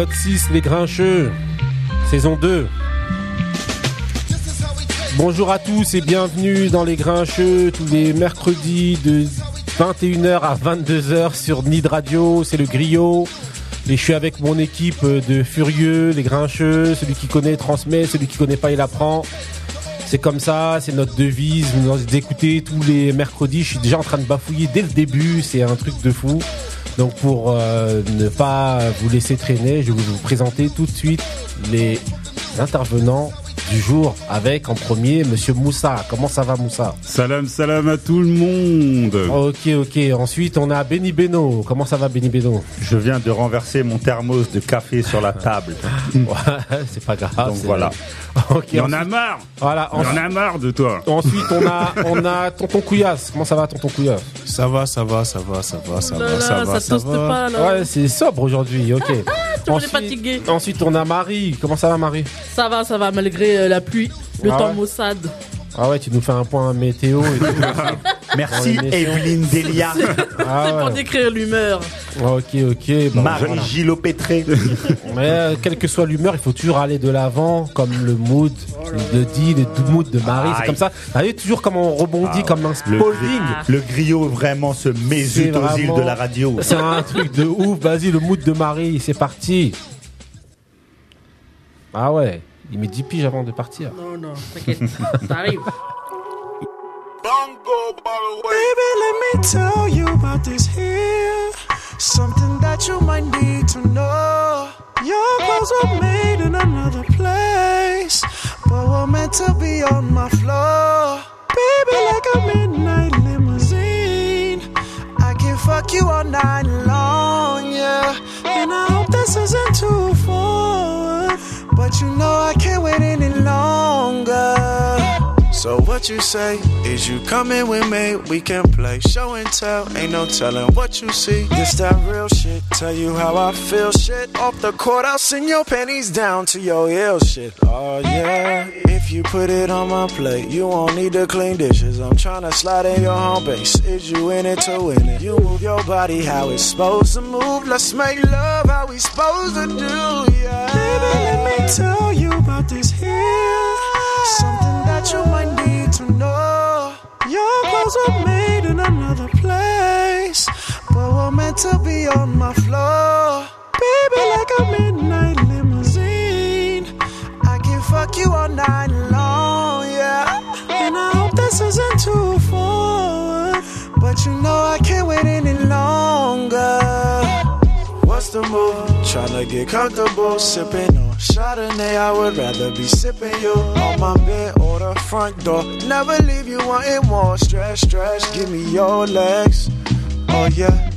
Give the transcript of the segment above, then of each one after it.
Épisode 6, Les Grincheux, saison 2. Bonjour à tous et bienvenue dans Les Grincheux tous les mercredis de 21h à 22h sur Nid Radio, c'est le griot. Et je suis avec mon équipe de furieux, les grincheux, celui qui connaît transmet, celui qui connaît pas il apprend. C'est comme ça, c'est notre devise. Vous nous écoutez tous les mercredis. Je suis déjà en train de bafouiller dès le début. C'est un truc de fou. Donc pour euh, ne pas vous laisser traîner, je vais vous présenter tout de suite les intervenants du jour avec en premier Monsieur Moussa. Comment ça va Moussa? Salam salam à tout le monde. Ok ok. Ensuite on a Benny Beno. Comment ça va Benny Beno? Je viens de renverser mon thermos de café sur la table. Ouais, c'est pas grave. Donc voilà. Ok. Il y en a marre. Voilà. Il y en a marre de toi. Ensuite, on a, on a Tonton Couillasse. Comment ça va, Tonton Couillasse? Ça va, ça va, ça va, ça va, ça va, ça va, ça va. pas là. Ouais, c'est sobre aujourd'hui, ok. Tout le monde est fatigué. ensuite, on a Marie. Comment ça va, Marie? Ça va, ça va, malgré euh, la pluie, le Ah temps ouais? maussade. Ah ouais, tu nous fais un point météo et tout. Merci. Evelyne Delia, Ah C'est pour décrire l'humeur. Ok, ok. bon, Marie voilà. Gillot Pétré. Mais euh, quelle que soit l'humeur, il faut toujours aller de l'avant, comme le mood le dit, le mood de Marie. C'est Aïe. comme ça. Vous savez toujours comment on rebondit comme un Le, spalding. le griot vraiment se mésute C'est aux îles vraiment- de la radio. C'est un truc de ouf. Vas-y, le mood de Marie, c'est parti. Ah ouais, il met 10 piges avant de partir. Non, non, t'inquiète, ça arrive. Baby, let me tell you about this here. Something that you might need to know. Your clothes were made in another place, but were meant to be on my floor. Baby, like a midnight limousine. I can fuck you all night long, yeah. And I hope this isn't too forward. But you know I can't wait any longer. So what you say is you coming with me? We can play show and tell. Ain't no telling what you see. This that real shit. Tell you how I feel. Shit off the court. I'll send your pennies down to your heel. Shit. Oh yeah. If you put it on my plate, you won't need to clean dishes. I'm tryna slide in your home base. Is you in it to win it? You move your body how it's supposed to move. Let's make love how we supposed to do. Yeah. Baby, let me tell on my floor. Baby, like a midnight limousine. I can fuck you all night long, yeah. And I hope this isn't too forward, but you know I can't wait any longer. What's the move? Tryna get comfortable, sipping on Chardonnay. I would rather be sipping you on my bed or the front door. Never leave you wanting more. Stretch, stretch, give me your legs. Oh yeah.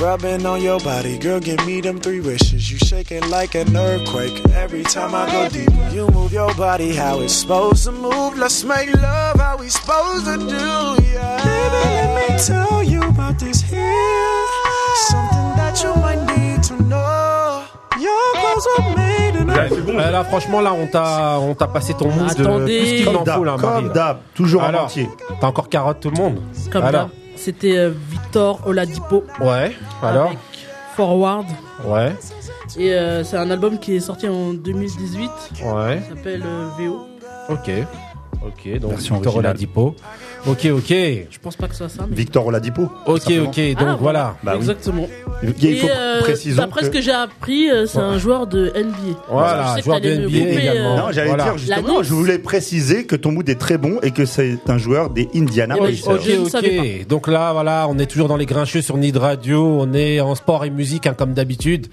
Rubbing on your body, girl, give me them three wishes. You shaking like an earthquake every time I go deeper. You move your body how it's supposed to move. Let's make love how we supposed to do, yeah. Baby, let me tell you about this here. Something that you might need to know. Your clothes were made in a Euh, là, franchement, là, on t'a, on t'a passé ton mood. Attendez. euh, plus qu'il Comme en faut, d'hab, là, Marie. comme là. d'hab, toujours en Alors, entier. T'as encore carotte tout le monde Comme Alors d'hab. C'était euh, Victor Oladipo. Ouais, alors Avec Forward. Ouais, Et euh, c'est un album qui est sorti en 2018. ouais, Il s'appelle euh, VO. ok. Ok, donc Version Victor originale. Oladipo. Ok, ok. Je pense pas que ce soit ça. Mais... Victor Oladipo. Ok, simplement. ok, donc Ah, voilà. Bah oui. Exactement. Il faut Et euh, précisons d'après que- ce que j'ai appris, euh, c'est un joueur de NBA. Voilà, Je sais que joueur de t'allais me NBA couper, également. Non, j'allais Voilà. dire justement, L'annonce. je voulais préciser que ton mood est très bon et que c'est un joueur des Indiana Oui, Pacers. Ok, Je ne ok. Donc là, voilà, on est toujours dans les grincheux sur Nid Radio. On est en sport et musique, hein, comme d'habitude.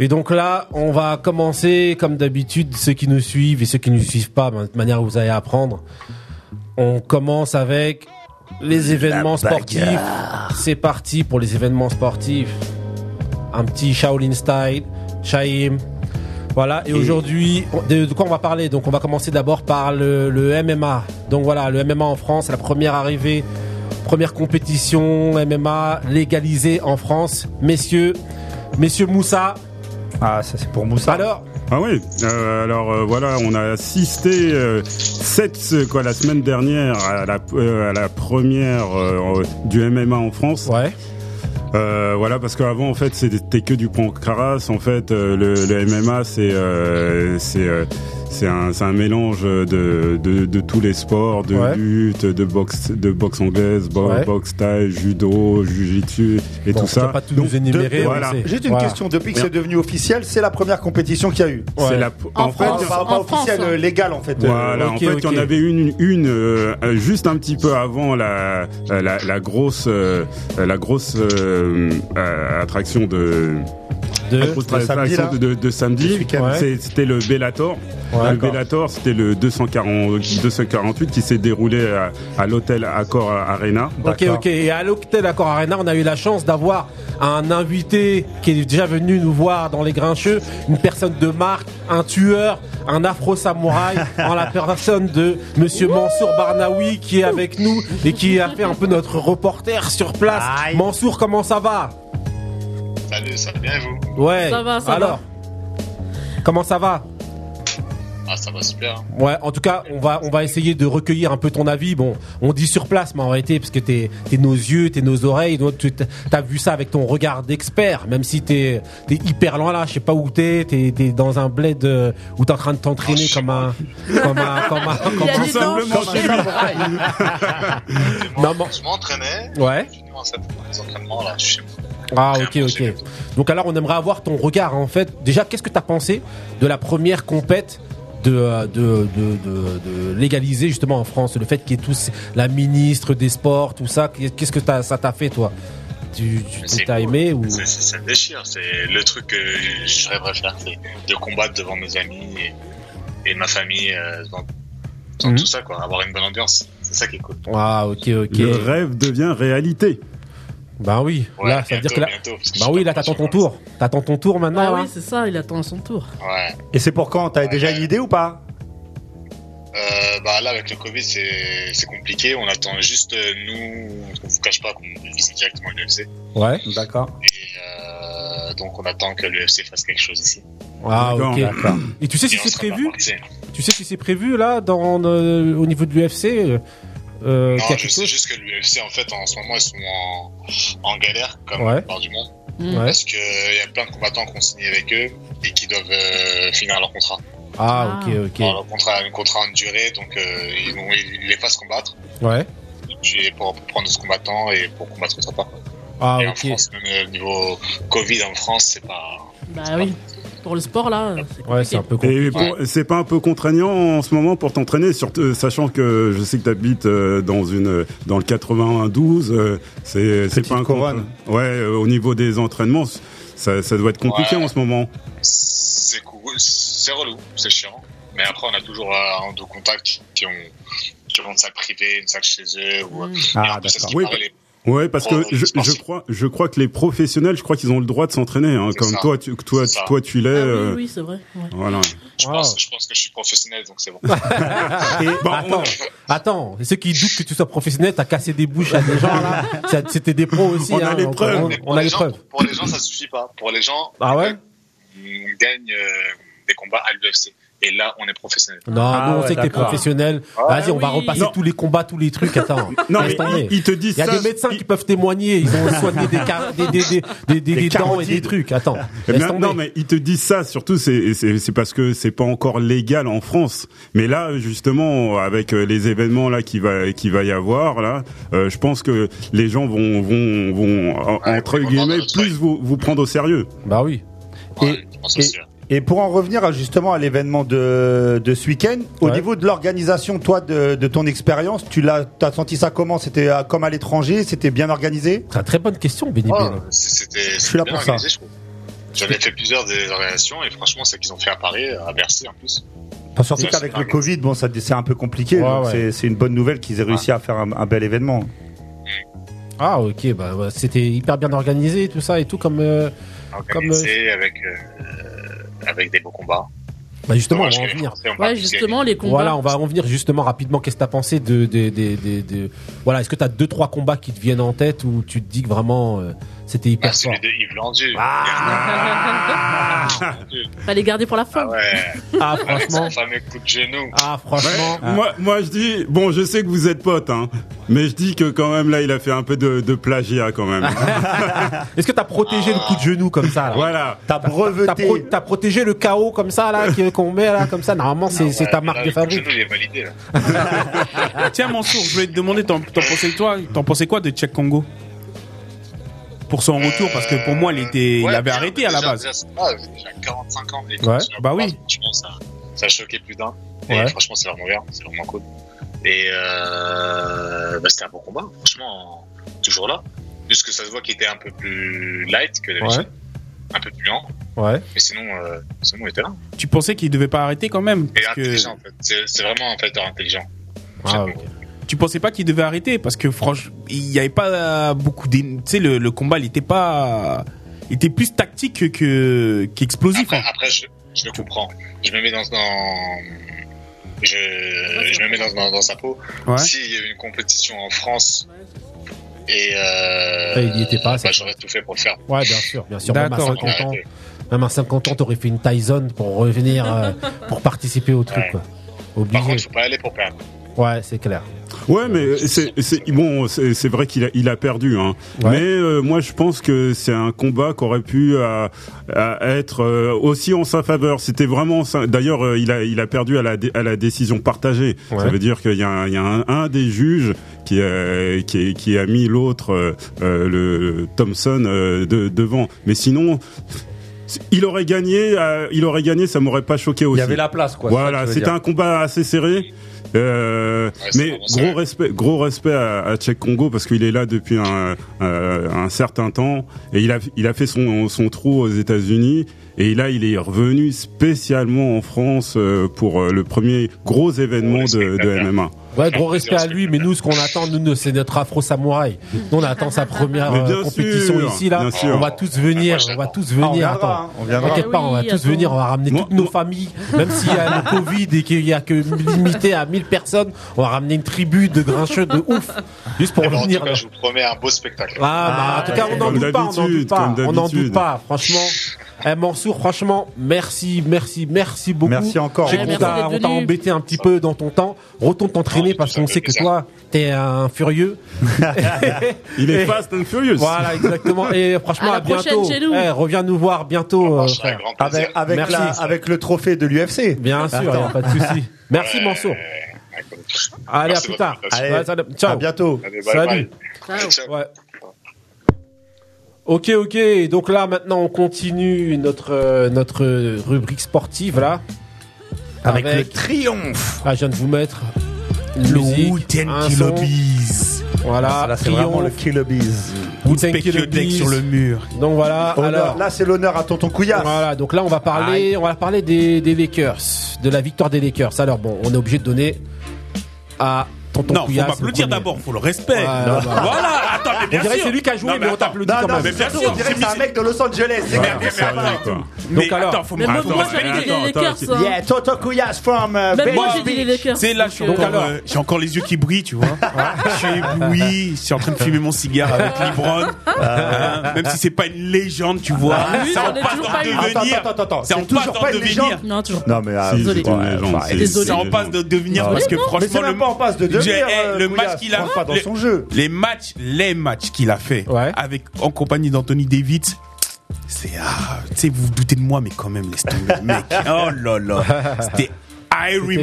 Et donc là, on va commencer, comme d'habitude, ceux qui nous suivent et ceux qui ne nous suivent pas, ben, de manière, vous allez apprendre. On commence avec les événements sportifs. C'est parti pour les événements sportifs. Un petit Shaolin Style, Shaim. Voilà, et, Et- aujourd'hui, de, quoi on va parler? Donc on va commencer d'abord par le, le MMA. Donc voilà, le MMA en France, la première arrivée, première compétition MMA légalisée en France. Messieurs, messieurs Moussa, Ah, ça c'est pour Moussa. alors Ah oui, euh, alors euh, voilà, on a assisté euh, cette, euh, quoi, la semaine dernière à la, euh, à la première euh, du MMA en France. Ouais, Euh, voilà, parce qu'avant, en fait, c'était que du pancraras. En fait, euh, le, le MMA, c'est euh, c'est euh, c'est un, mélange de, de, de tous les sports, de Ouais. lutte, de boxe, de boxe anglaise, bo- Ouais. boxe thaï, judo, jujitsu et Bon, tout ça. pas tout Donc, nous énumérer. de- voilà. Juste une Voilà. question, depuis que c'est devenu officiel, c'est la première compétition qu'il y a eu. Ouais. La, En en fait, France. Pas, pas En officielle, France, hein. euh, légale en fait. Voilà, en fait, il y en avait une, une euh, euh, juste un petit peu avant la, la, la grosse, euh, la grosse euh, euh, attraction de, De- la grosse de samedi, là de, de. Ouais. C'était le Bellator. Ouais, le. Bellator, c'était le 240, 248 qui s'est déroulé à, à l'hôtel Accor Arena. Ok, ok. Et à l'Hôtel Accor Arena, on a eu la chance d'avoir un invité qui est déjà venu nous voir dans les Grincheux, une personne de marque, un tueur, un afro-samouraï, en la personne de Monsieur Mansour Barnaoui qui est avec nous et qui a fait un peu notre reporter sur place. Aïe. Mansour, comment ça va? Salut, ça va bien et vous Ouais. Ça va, ça Alors, comment ça va Ah, ça va super. hein. Ouais, en tout cas, on va on va essayer de recueillir un peu ton avis. Bon, on dit sur place, mais en réalité, parce que t'es t'es nos yeux, t'es nos oreilles, donc tu t'as vu ça avec ton regard d'expert, même si t'es t'es hyper loin là, je sais pas où t'es, t'es t'es dans un bled euh, où t'es en train de t'entraîner comme un comme un comme un comme un-. Simplement chez lui. Non, bon. Je m'entraînais. Ouais. Je suis en entraînements là, je suis chez moi. Ah ok ok. Donc alors on aimerait avoir ton regard en fait. Déjà qu'est-ce que t'as pensé de la première compète de, euh, de, de, de, de légaliser justement en France le fait qu'il y ait tous la ministre des sports tout ça qu'est-ce que ça t'a fait toi? Tu t'as cool. aimé ou C'est- c'est- Ça me déchire. C'est le truc que je rêverais faire, c'est de combattre devant mes amis et, et ma famille, euh, devant, devant Mhm. tout ça, quoi. Avoir une bonne ambiance. C'est ça qui est cool. ah ok ok Le rêve devient réalité. Bah oui Ouais, là ça veut dire que là bientôt, parce que bah oui là t'attends ton sûr. tour t'attends ton tour maintenant Ah oui, c'est ça, il attend son tour. Ouais. Et c'est pour quand? T'as déjà une idée ou pas? Euh, bah là, avec le Covid, c'est c'est compliqué. On attend juste, euh, nous, on vous cache pas qu'on visite directement l'UFC. ouais D'accord. Et euh, donc, on attend que l'UFC fasse quelque chose ici. ah D'accord, ok d'accord. et tu sais si Et c'est prévu? tu sais si c'est prévu là dans euh, au niveau de l'UFC euh, Non, je sais juste que l'UFC, en fait, en ce moment, ils sont en, en galère, comme Ouais. la plupart du monde. Mm. Parce qu'il y a plein de combattants qui ont signé avec eux et qui doivent euh, finir leur contrat. ah ok ok Alors, leur contrat a un contrat en durée, donc euh, ils, vont, ils les fassent combattre ouais et pour, pour prendre ce combattant et pour combattre autre part. quoi. ah et en ok France, même euh, au niveau Covid en France, c'est pas. Bah oui. Pour le sport là, c'est ouais c'est un peu compliqué Et pour- c'est pas un peu contraignant en ce moment pour t'entraîner, surtout euh, sachant que je sais que t'habites euh, dans une dans le 92, euh, c'est c'est Petite pas un couronne. contre- Ouais, euh, au niveau des entraînements, ça, ça doit être compliqué Ouais. en ce moment. C'est cool, c'est relou, c'est chiant. Mais après, on a toujours euh, un ou deux contacts qui ont, qui ont une salle privée, une salle chez eux. Ou, et Ah, en plus, à ce d'accord. qui Oui, paraît, les- Ouais, parce que Oh, je, je crois je crois que les professionnels, je crois qu'ils ont le droit de s'entraîner, hein, comme ça. toi tu toi ça. toi tu l'es. Ah oui, euh, oui, c'est vrai. ouais. Voilà. je, Wow. pense, je pense que je suis professionnel, donc c'est bon. Et attends, attends, et ceux qui doutent que tu sois professionnel, t'as cassé des bouches à des gens là. C'était des pros aussi. On a hein, les preuves. On, a les les gens, preuves. Pour les gens, ça suffit pas. Pour les gens, Ah ouais? on gagne euh, des combats à l'UFC. Et là, on est professionnel. Non, Ah nous on ouais, sait que t'es professionnel. Ah Vas-y, on va repasser Non. tous les combats, tous les trucs. Attends. Non mais ils, ils te disent Il y a ça. des médecins ils- qui peuvent témoigner. Ils ont soigné des, car- des, des, des, des, des- des Des dents et des trucs. Attends. Eh tomber. non, mais ils te disent ça, surtout, c'est, parce que c'est pas encore légal en France. Mais là, justement, avec euh, les événements là qui va, qui va y avoir là, euh, je pense que les gens vont, vont, vont entre guillemets, plus vous, vous prendre au sérieux. Bah oui. Et- Ouais, je pense et-. Et pour en revenir à, justement à l'événement de, de ce week-end, au Ouais. niveau de l'organisation, toi, de, de ton expérience, tu l'as, t'as senti ça comment? C'était euh, comme à l'étranger C'était bien organisé? C'est une très bonne question, Benny Ben. c'était suis là bien pour ça. organisé, je trouve. J'avais fait plusieurs des organisations et franchement, celles qu'ils ont fait à Paris, à Bercy en plus. Enfin, surtout Ouais, qu'avec le Covid, bon, ça, c'est un peu compliqué. Ouais, donc ouais. c'est- C'est une bonne nouvelle qu'ils aient réussi à faire un, un bel événement. Ah ok, bah ouais, c'était hyper bien organisé, tout ça et tout comme. euh, Organisé avec, euh, avec des beaux combats. Bah justement, on va en venir. Ouais, justement, les combats. Voilà, on va en venir justement rapidement. Qu'est-ce que t'as pensé de, de, de, de- de- voilà, est-ce que t'as deux trois combats qui te viennent en tête où tu te dis que vraiment euh, c'était Ah, hyper fort celui de Yves Landu. Ah. Fallait garder pour la fin. Ah ouais, Ah avec franchement, son fameux coup de genou. ah franchement, Moi, moi, je dis, bon, je sais que vous êtes potes, hein, mais je dis que quand même là, il a fait un peu de, de plagiat quand même. est-ce que t'as protégé le coup de genou comme ça là voilà. T'as T'as breveté. pro- t'as protégé le chaos comme ça là qu'on met là comme ça. Normalement c'est c'est ta Ouais, marque là, de le coup fabrique. genou, il est validé, là. Ah, Tiens, Mansour, je voulais te demander, t'en t'en pensais quoi, t'en pensais quoi de Tchèque Congo? Pour son retour, parce que pour moi, il était, il avait arrêté à la base. déjà, c'est pas- Déjà 45 ans. et Ouais, bah oui. Franchement, ça, ça a choqué plus d'un. Et franchement, c'est vraiment bien. C'est vraiment cool. Et euh, bah, c'était un bon combat. Franchement, toujours là. Juste que ça se voit qu'il était un peu plus light que d'habitude. Un peu plus lent. Ouais. Mais sinon, euh, sinon, il était là. Tu pensais qu'il devait pas arrêter quand même? Et parce que intelligent, en fait. C'est vraiment un fighter intelligent. Ah. Tu pensais pas qu'il devait arrêter parce que franchement, il y avait pas beaucoup de, tu sais, le, le combat, il était pas, il était plus tactique que- que qu'explosif. Après, hein. après je, je le comprends. Je me mets dans, dans je, je me mets dans, dans, dans sa peau. Ouais. S'il y avait une compétition en France et euh, Ouais, il y était pas, bah, j'aurais tout fait pour le faire. Ouais, bien sûr, bien sûr. Même à D'accord, 50 ok. ans, même à 50 ans, t'aurais fait une Tyson pour revenir, euh, pour participer au truc, Ouais. quoi. Par Obligé. contre, faut pas aller pour perdre. Ouais, c'est clair. Ouais, mais c'est c'est bon, c'est c'est vrai qu'il a il a perdu, hein. Ouais. Mais euh, moi, je pense que c'est un combat qui aurait pu euh, euh, être euh, aussi en sa faveur. C'était vraiment. D'ailleurs, euh, il a il a perdu à la dé- à la décision partagée. Ouais. Ça veut dire qu'il y a un, il y a un, un des juges qui a qui, qui a mis l'autre euh, euh, le Thompson euh, de, devant. Mais sinon. Il aurait gagné, euh, il aurait gagné, ça m'aurait pas choqué Il aussi. y avait la place, quoi. Voilà, c'était un combat assez serré. Euh, mais gros respect, gros respect à, à Tchèque Congo parce qu'il est là depuis un, euh, un certain temps et il a, il a fait son, son trou aux États-Unis et là il est revenu spécialement en France euh, pour euh, le premier gros événement de, de MMA. Ouais, gros respect à lui, mais nous, ce qu'on attend, nous, c'est notre afro samouraï. Nous, on attend sa première euh, bien compétition sûr, ici, là. bien sûr. On va tous venir, Ah, on va tous Ah, on venir. attends. on viendra. T'inquiète pas, on va Oui, tous attends. venir, on va ramener Moi- toutes nos moi- familles, même s'il y a le Covid et qu'il y a que limité à 1000 personnes, on va ramener une tribu de grincheux de ouf, juste pour Eh ben, en venir. tout cas, je vous promets un beau spectacle. Ah, bah, en tout cas, on n'en doute pas, on n'en doute pas, on n'en doute pas, franchement. Eh, Mansour, franchement, merci, merci, merci beaucoup. Merci encore. Ouais, merci on t'a embêté un petit peu dans ton temps. Retourne t'entraîner parce qu'on sait que toi, t'es un furieux. Il est Et- fast and furious. Voilà, exactement. Et franchement, À bientôt. chez nous. Eh, reviens nous voir bientôt, euh, Avec frère. Avec, avec, Merci. la, avec le trophée de l'UFC. Bien sûr, y a Attends. pas de souci. Merci, Ouais, Mansour. Allez, Merci à plus tard. salut. Ciao. À bientôt. Allez, bye Salut. bye. Ciao. Ciao. Ouais. Ok, ok. Donc là, maintenant, on continue notre euh, notre rubrique sportive là. Avec, le triomphe. Ah, je viens de vous mettre une Le musique, un son. Voilà, Là, c'est vraiment le triomphe. Killer Bees. Deck Bees. sur le mur. Donc voilà. Honneur- Alors, Là, c'est l'honneur à tonton Couillasse. voilà. Donc là, on va parler, on va parler des, des Lakers, de la victoire des Lakers. Alors bon, on est obligé de donner à tonton Non, faut Couillasse le applaudir premier. d'abord, faut le respect. Ouais, bah. Voilà, attends, mais On bien dirait que sûr. c'est lui qui a joué, Non, mais, on attends. t'applaudit Non, quand non, même. mais Mais bien sûr, on dirait c'est que c'est un mec de Los Angeles. c'est Mais, quoi mais, mais, attends. Mais alors- attends, faut Mais me moi, attends, moi, les Lakers. c'est- hein. Yeah, Tonton Couillasse from uh, Même moi, j'ai dit les Beach. Lakers. Sais, là, je suis Donc, encore, alors- euh, j'ai encore les yeux qui brillent, tu vois. je suis ébloui, je suis en train de fumer mon cigare avec Libron. Hein, même si c'est pas une légende, tu vois. oui, ça on en est passe toujours d'en pas une- devenir. Attends, attends, attends, Ça en c'est toujours passe pas légende. devenir. Non, toujours. Non, mais ah, Si, c'est une légende, Ouais, c'est- désolé. c'est Ça une en passe de devenir Ah parce que mais franchement, c'est même le, pas en passe de J'ai- devenir. eh, euh, le match qu'il a, pas dans les- son jeu. les matchs, les matchs qu'il a fait Ouais. avec en compagnie d'Anthony David, c'est ah, tu sais vous vous doutez de moi mais quand même laisse tomber mec. Oh là là, c'était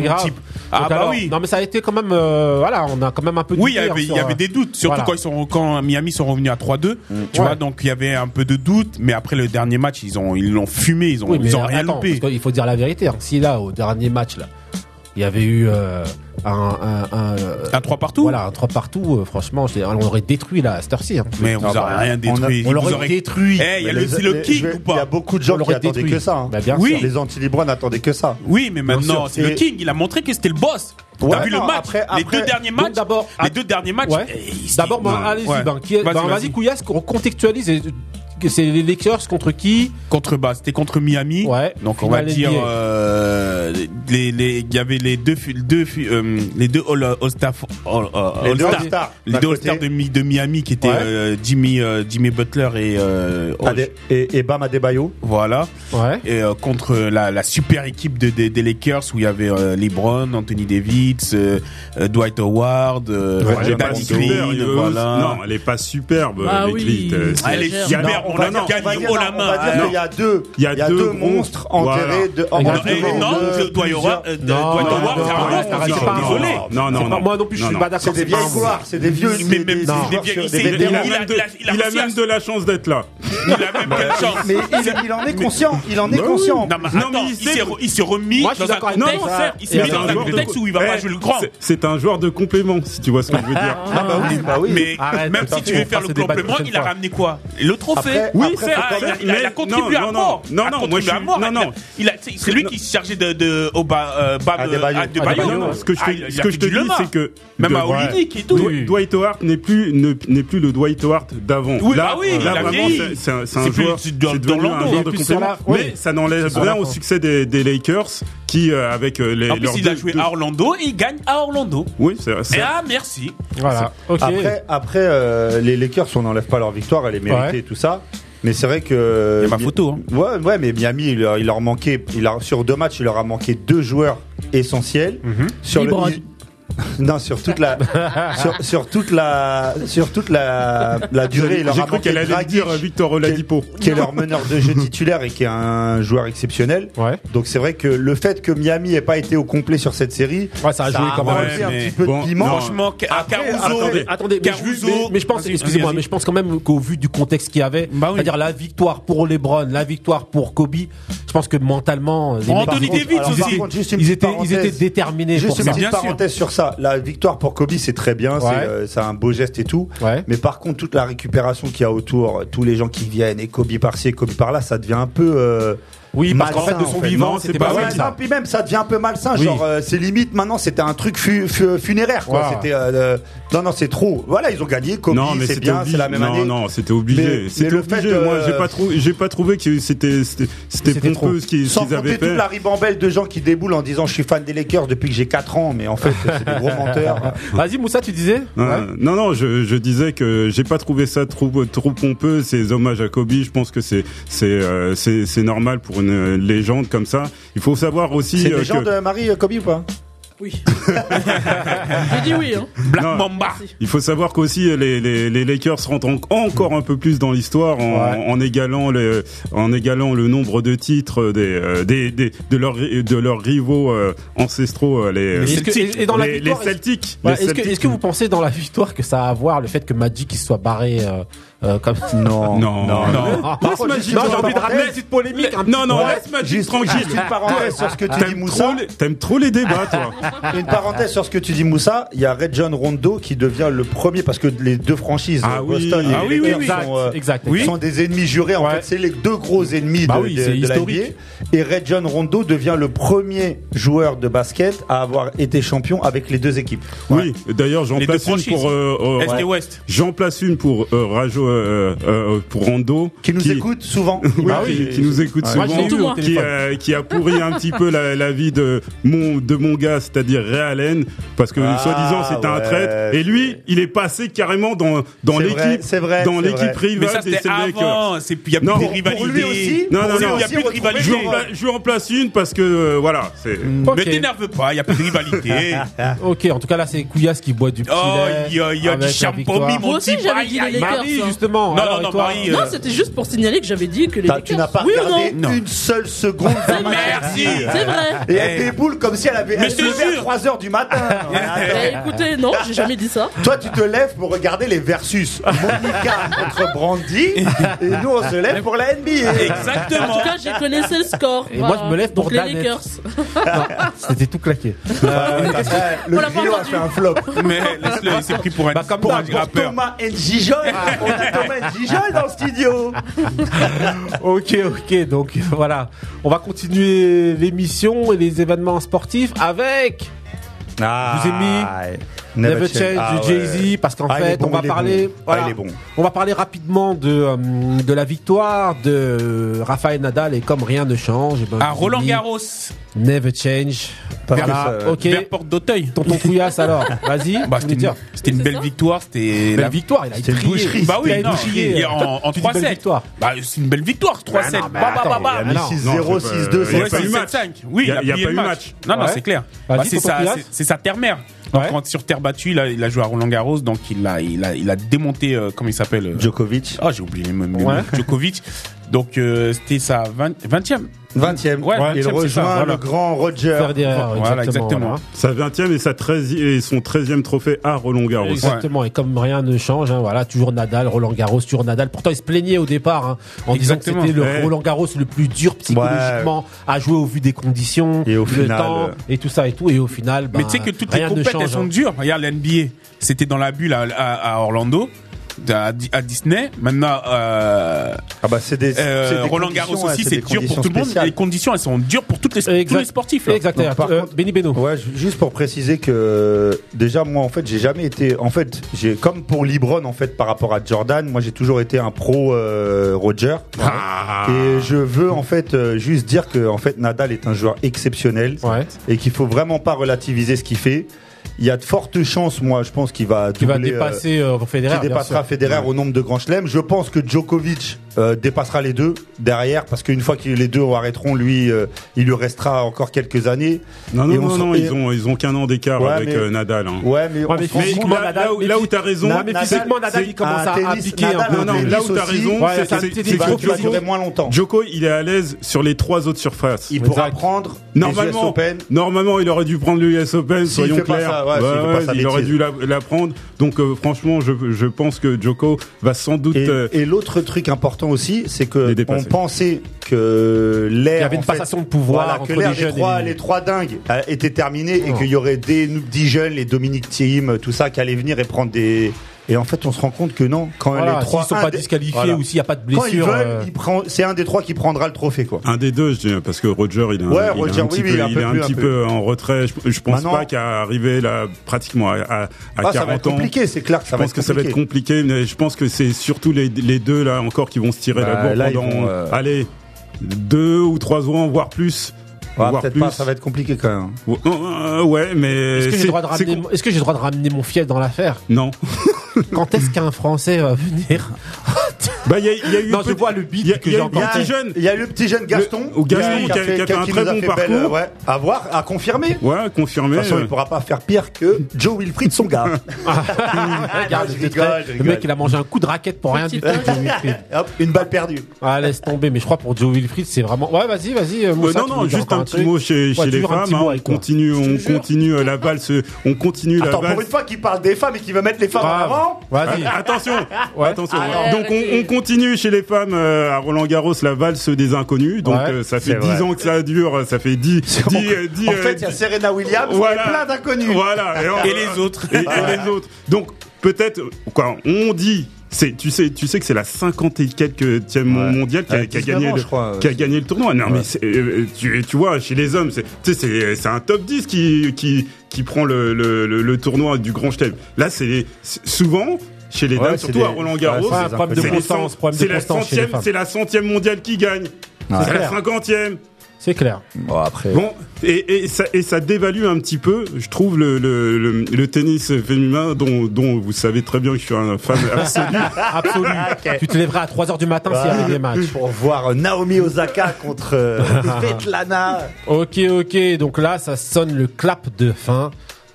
grave. type. Ah bah alors- oui. Non, mais ça a été quand même, euh, voilà, on a quand même un peu. Oui, il y avait, il sur, y avait euh, des doutes, surtout voilà. quand ils sont quand Miami sont revenus à 3-2. Tu Ouais. vois, donc il y avait un peu de doute, mais après le dernier match, ils ont ils l'ont fumé, ils ont Oui, ils ont rien attends, loupé. parce qu'il faut dire la vérité. hein. Si là, au dernier match, là, il y avait eu euh, un, un, un, euh, Un 3 partout. voilà, un 3 partout. euh, franchement, je- on aurait détruit la cette heure-ci. hein. Mais vous Ah aurez bah, rien on détruit. On Vous l'aurait aurez- détruit. Eh, il y a le, c'est ou Il y a beaucoup de gens On qui l'aurait attendaient détruit. que ça. hein. Bah, bien Oui. sûr. Les anti-libres n'attendaient que ça. Oui, mais maintenant, sûr. c'est le Et- king. Il a montré que c'était le boss. T'as Ouais, vu non, le match après- Les après- deux derniers Donc matchs. d'abord, les att- deux derniers matchs. Ouais. eh, il- D'abord, ben, Ouais. allez-y, Ouais. ben, qui est- Vas-y, ben, vas-y. vas-y, Couillasse, qu'on contextualise. et- C'est les Lakers contre qui Contre bah, c'était contre Miami. Ouais. Donc on va dire euh, les les il y avait les deux deux euh, les deux All, All Star All, euh, Les deux All-Star. All-Stars, les deux. All Stars de, Mi- de Miami qui étaient Ouais. euh, Jimmy euh, Jimmy Butler et euh, et, et Bam Adebayo. voilà Ouais. et euh, contre la, la super équipe de, de- des Lakers où il y avait euh, LeBron, Anthony Davis, Dwight Howard, euh, Ouais, Elle est pas Danny super, Green, voilà. Non, elle est pas superbe, Ah oui. Elle est Il y a- super, on, va a dire- la hein. qu'il y a deux, Il y a deux monstres enterrés de, Non, et non, de Dwight plusieurs- Howard, euh, Non, Dwight Howard, non, c'est un non, monstre, isolé. Non, non, non. Moi non plus, je Non, suis non. pas d'accord. C'est des vieilles gloires, c'est des vieux, Mais- même de, il a- même de la chance d'être là. Il a même quelle chance. Mais il, en est conscient, il en est conscient. Non, mais il s'est remis dans un contexte, il s'est Et mis c'est dans un de contexte où il va pas Eh, jouer le grand. c'est- un joueur de complément, si tu vois ce que je veux dire. Ah bah oui, bah oui. Mais même si tu veux faire le complément, il a ramené quoi Le trophée Oui, c'est ah, il a- même- il a- il a mais- contribué non, à mort. non, non, moi, je non, non. C'est lui qui se chargeait de de au bas euh, euh, ce que je te, Ah, dis, c'est que même de- à Olynyk et tout. Dw- Dwight Howard n'est plus ne- n'est plus le Dwight Howard d'avant. Oui, là, oui, il là vraiment, c'est- un, joueur, c'est devenu un joueur de complément. Mais ça n'enlève rien au succès des Lakers qui, euh, avec euh, les En plus, leurs il a deux- joué deux- à Orlando et il gagne à Orlando. Oui, c'est c'est- Et ah, merci. Voilà. Ok. Après, après euh, les Lakers, on n'enlève pas leur victoire, elle est méritée, Ouais. tout ça. Mais c'est vrai que. Il y a ma photo, hein. Ouais, ouais, mais Miami, il leur, il leur manquait, il leur- sur deux matchs, il leur a manqué deux joueurs essentiels. Sur Lebron. il- non, sur toute la, sur, sur toute la, sur toute la, la durée, leur J'ai a cru qu'elle allait Dragic, dire euh, Victor Oladipo. qui est leur meneur de jeu titulaire et qui est un joueur exceptionnel. Ouais. Donc c'est vrai que le fait que Miami ait pas été au complet sur cette série, Ouais, ça a joué quand même. Ouais, un petit peu bon, de piment. non. Franchement, Après, Caruso. attendez. Attendez, mais je, Caruso. mais, mais je pense, excusez-moi, mais je pense quand même qu'au vu du contexte qu'il y avait, Bah oui. c'est-à-dire la victoire pour LeBron, la victoire pour Kobe, je pense que mentalement, les Anthony mecs, contre- Davis alors, aussi. contre, ils étaient, ils étaient déterminés Juste une petite parenthèse sur ça. La victoire pour Kobe, c'est très bien, c'est euh, c'est un beau geste et tout. Ouais. Mais par contre, toute la récupération qu'il y a autour, euh, tous les gens qui viennent et Kobe par-ci et Kobe par-là, ça devient un peu. euh, Oui, parce qu'en fait, de son en fait. vivant, c'était c'est pas pas ça. puis même ça devient un peu malsain. Oui. Genre, euh, c'est limite maintenant, c'était un truc fu- fu- funéraire. Quoi. Ouais. C'était euh, euh, non, non, c'est trop. Voilà, ils ont gagné. Kobe, Non, mais c'est c'était bien, obligé. c'est la même non, année. non, c'était obligé. C'était mais le obligé. fait, Moi, euh, j'ai pas trouvé, j'ai pas trouvé que c'était, c'était, pompeux ce qu'ils, avaient compter toute fait. la ribambelle de gens qui déboulent en disant je suis fan des Lakers depuis que j'ai 4 ans, mais en fait c'est des gros menteurs. Vas-y, Moussa, tu disais? Euh. Non, non, je, je disais que j'ai pas trouvé ça trop, trop pompeux. Ces hommages à Kobe, je pense que c'est, c'est, euh, c'est, c'est normal pour une légende comme ça. Il faut savoir aussi C'est euh, les gens que de Marie euh, Kobe ou pas? Oui. J'ai dit oui. Hein. Black Non. Mamba. il faut savoir qu'aussi les, les, les Lakers rentrent en- encore un peu plus dans l'histoire en, Ouais. en égalant le, en égalant le nombre de titres des, euh, des, des de leurs de leurs rivaux euh, ancestraux euh, les, que- et- la les, victoire, les Celtics. Ouais, Est-ce que, vous pensez dans la victoire que ça a à voir le fait que Magic il soit barré euh, euh, comme Non, Non, non. Par contre, Magic, non, j'ai envie de ramener une petite polémique. un Non, non, peu. laisse Magic Juste, tranquille. juste une parenthèse sur ce que tu dis Moussa. t'aimes trop les débats, toi. Une parenthèse sur ce que tu dis Moussa. Il y a Red John Rondo qui devient le premier parce que les deux franchises Ah oui. Boston et Ah les oui, oui, sont, euh, Exact, sont des ennemis jurés. En Ouais. fait, c'est les deux gros ennemis Bah de, oui, de- de la. NBA. Et Red John Rondo devient le premier joueur de basket à avoir été champion avec les deux équipes. Oui, d'ailleurs, j'en Les place deux une pour euh, euh, Est et Ouest. J'en place une pour euh, Rajo, euh, euh, pour Rondo, Qui nous écoute souvent. Oui, Bah qui, oui. qui nous écoute souvent, Moi. qui, euh, qui a pourri un petit peu la, la vie de mon de mon gars, c'est-à-dire Ray Allen, parce que Ah, soi-disant c'était un traître, et lui, il est passé carrément dans dans l'équipe, c'est vrai, dans l'équipe vrai. Mais rivale ça, avant. C'est, il y a plus Non, de rivalité. pour lui aussi, Non, non, non, il y a plus de rivalité. je lui en place une parce que euh, voilà, c'est Ok. Mais t'énerve pas, il y a plus de rivalité. Ok, en tout cas là c'est Couillasse qui boit du petit Oh, lait il y a, il y a mon petit j'avais dit les Lakers. Justement. Non, alors, non, non, Marie, euh, Non, c'était juste pour signaler que j'avais dit que les T'as- Lakers. Tu n'as pas oui ou regardé non une seule seconde. d'un match. Merci. C'est vrai. Et elle déboule comme si elle avait Mais elle je se te levait à jure. 3 heures du matin. Eh, attends. écoutez, non, j'ai jamais dit ça. Toi, tu te lèves pour regarder les versus. Monica contre Brandy. Et nous, on se lève pour la NBA. En Exactement. tout cas, j'ai connaissé le score. Et moi, je me lève pour Donc, les Danette. Lakers. C'était tout claqué. Le On l'a pas griot a entendu. fait un flop. Mais laisse-le, il s'est pris pour un, Bah, comme pour un. Thomas. On dit Thomas Njijol dans le studio. ok, ok, donc voilà. On va continuer l'émission et les événements sportifs avec Ah, Je vous ai mis Never, Change Ah, ouais. Jay-Z parce qu'en Ah, fait bon, on va parler bon. voilà, Ah, il est bon. on va parler rapidement de euh, de la victoire de Rafael Nadal et comme rien ne change eh ben, À Roland Garros, Never Change voilà ça- ok vers Porte d'Auteuil. tonton Couillasse alors vas-y Bah, c'était une, c'était une belle victoire, c'était belle victoire il a trié. boucherie. Bah oui, Il a non, est en, en Tu dis belle 3-7. victoire Bah, c'est une belle victoire, 3-7. Ouais, non, mais Bah, bah, bah, bah. Il a mis non. 6-0, Non, c'est pas- 6-2, il y a Ouais, pas c'est eu c'est match. 7-5. Oui, Il y a- pas eu match. match. Non, non, Ouais. c'est clair. Bah, sa, c'est sa terre-mère. Ouais. Quand sur terre battue, il a, il a joué à Roland Garros, donc il a, il a, il a démonté, euh, comment il s'appelle euh, Djokovic. Ah, j'ai oublié même Ouais. Djokovic. Donc euh, c'était sa 20, 20e. 20e. Ouais, il 20e, c'est ça, rejoint voilà. le grand Roger. Voilà, exactement, voilà. Sa 20e et, sa 13 et son 13e trophée à Roland Garros. Exactement, et comme rien ne change, hein, voilà, toujours Nadal, Roland Garros, toujours Nadal. Pourtant, il se plaignait au départ, hein, en Exactement. disant que c'était le Ouais. Roland Garros le plus dur psychologiquement à jouer au vu des conditions, Et au le final, temps euh, et tout ça et tout. Et au final, bah, Mais tu sais que toutes les elles change. sont hein. dures. Regarde l'NBA, c'était dans la bulle à, à, à Orlando, à, à Disney. Maintenant, euh, Ah bah c'est des, euh, c'est des Roland Garros aussi, ouais, c'est dur pour tout le monde. spéciales. Les conditions, elles sont dures pour toutes les, tous les sportifs. là. Exactement. Donc, par Euh, contre- Benny Beno. Ouais, juste pour préciser que déjà moi en fait j'ai jamais été en fait j'ai comme pour LeBron en fait par rapport à Jordan moi j'ai toujours été un pro euh, Roger Ah. et je veux en fait juste dire que en fait Nadal est un joueur exceptionnel Ouais. et qu'il faut vraiment pas relativiser ce qu'il fait. Il y a de fortes chances moi je pense qu'il va Qui va doubler, euh, dépasser euh, Federer. qui dépassera sûr. Federer au nombre de grands chelems. Je pense que Djokovic euh, dépassera les deux derrière parce qu'une fois que les deux arrêteront, lui, euh, il lui restera encore quelques années. Non, Et non, on non, non, ils ont, ils ont qu'un an d'écart Ouais, avec mais- euh, Nadal. hein. Ouais, mais, Ouais, mais rend physiquement, là, Nadal- là où, là où t'as raison, mais physiquement, Nadal, c'est- il commence à, à tennis- piquer un Nadal, peu. Non, là où t'as raison, c'est- que va durer moins longtemps. Djoko, il est à l'aise sur les trois autres surfaces. Il pourra prendre les US Normalement, Open. normalement, il aurait dû prendre le US Open, soyons fait ouais, pas il aurait dû la, la prendre. Donc, euh, franchement, je, je pense que Djoko va sans doute. Et, euh, et l'autre truc important aussi, c'est que on pensait que l'air, Il y avait une fait, passation de pouvoir voilà, entre que l'ère les des jeunes trois, et les- les trois dingues euh, était terminé et qu'il y aurait des dix jeunes, les Dominique Thiem, tout ça, qui allaient venir et prendre des. Et en fait, on se rend compte que non, quand Voilà, les trois s'ils sont un pas des- disqualifiés voilà. ou s'il n'y a pas de quand ils blessure. veulent, euh, prend, c'est un des trois qui prendra le trophée, quoi. Un des deux, je dirais, parce que Roger, il est un, Ouais, il est un Roger, oui, petit oui, peu, il est un il peu est un plus, petit un peu. peu en retrait. Je, je pense Maintenant- pas qu'à arriver là, pratiquement à, à, à Ah, ça va être 40 ans. compliqué, c'est clair que Je ça va pense être que ça va être compliqué, mais je pense que c'est surtout les, les deux là encore qui vont se tirer la Bah, bourre pendant, vont, euh, allez, deux ou trois ans, voire plus. Ouais, voire peut-être plus. pas, ça va être compliqué quand même. Ouais, euh, ouais, mais Est-ce que j'ai c'est- le droit de c'est ramener, con- est-ce que j'ai le droit de ramener mon fief dans l'affaire? Non. Quand est-ce qu'un Français va venir Bah, il y a, il y a eu. Non, je vois le beat il y a- que il y a j'ai eu encore. un petit jeune. Il y a eu le petit jeune Gaston, Le- ou Gaston qui a- qui a fait un qui très bon fait belle, parcours. ouais, à voir, à confirmer. Ouais, confirmé. De toute façon, euh, il pourra pas faire pire que Joe Wilfried, son gars. Regarde, je j'étais rigole, très- je Le mec, il a mangé un coup de raquette pour rien du tout. Hop, une balle perdue. Ah, laisse tomber. Mais je crois pour Joe Wilfried, c'est vraiment. Ouais, vas-y, vas-y. euh, Euh, non, non, juste un petit mot chez, les femmes. on continue, on continue euh, la valse, on continue Attends, la pour valse. une fois qu'il parle des femmes et qu'il veut mettre les femmes en Ah, avant. Vas-y. Ah, Attention, Ouais. attention. Alors, Donc on, on continue chez les femmes euh, à Roland Garros la valse des inconnus. Donc Ouais, euh, ça fait 10 vrai. ans que ça dure, ça fait 10 10 euh, 10 En fait, il y a Serena Williams Voilà. et plein d'inconnus. Voilà. on- Et les autres. et, et les autres. Donc peut-être quoi, on dit c'est tu sais tu sais que c'est la 50 et quelques tième Ouais. mondiale qui a, Ouais, qui a 19 gagné ans, le, crois, qui a gagné le tournoi. Non Ouais. mais euh, tu, tu vois chez les hommes c'est tu sais c'est c'est un top 10 qui qui qui prend le le, le, le tournoi du Grand Chelem. Là c'est- souvent chez les dames c'est surtout des- à Roland Garros c'est problème de c'est les constance, cent- problème c'est de la centième femmes. c'est la centième mondiale qui gagne. Ouais. C'est la clair. cinquantième. C'est clair. Bon, après. Bon, et, et, ça, et ça dévalue un petit peu, je trouve, le, le, le, le tennis féminin dont, dont vous savez très bien que je suis un fan absolu. Absolu. Tu te lèverais à 3h du matin s'il y avait des matchs. Pour voir Naomi Osaka contre euh, Svetlana. Ok, ok. Donc là, ça sonne le clap de fin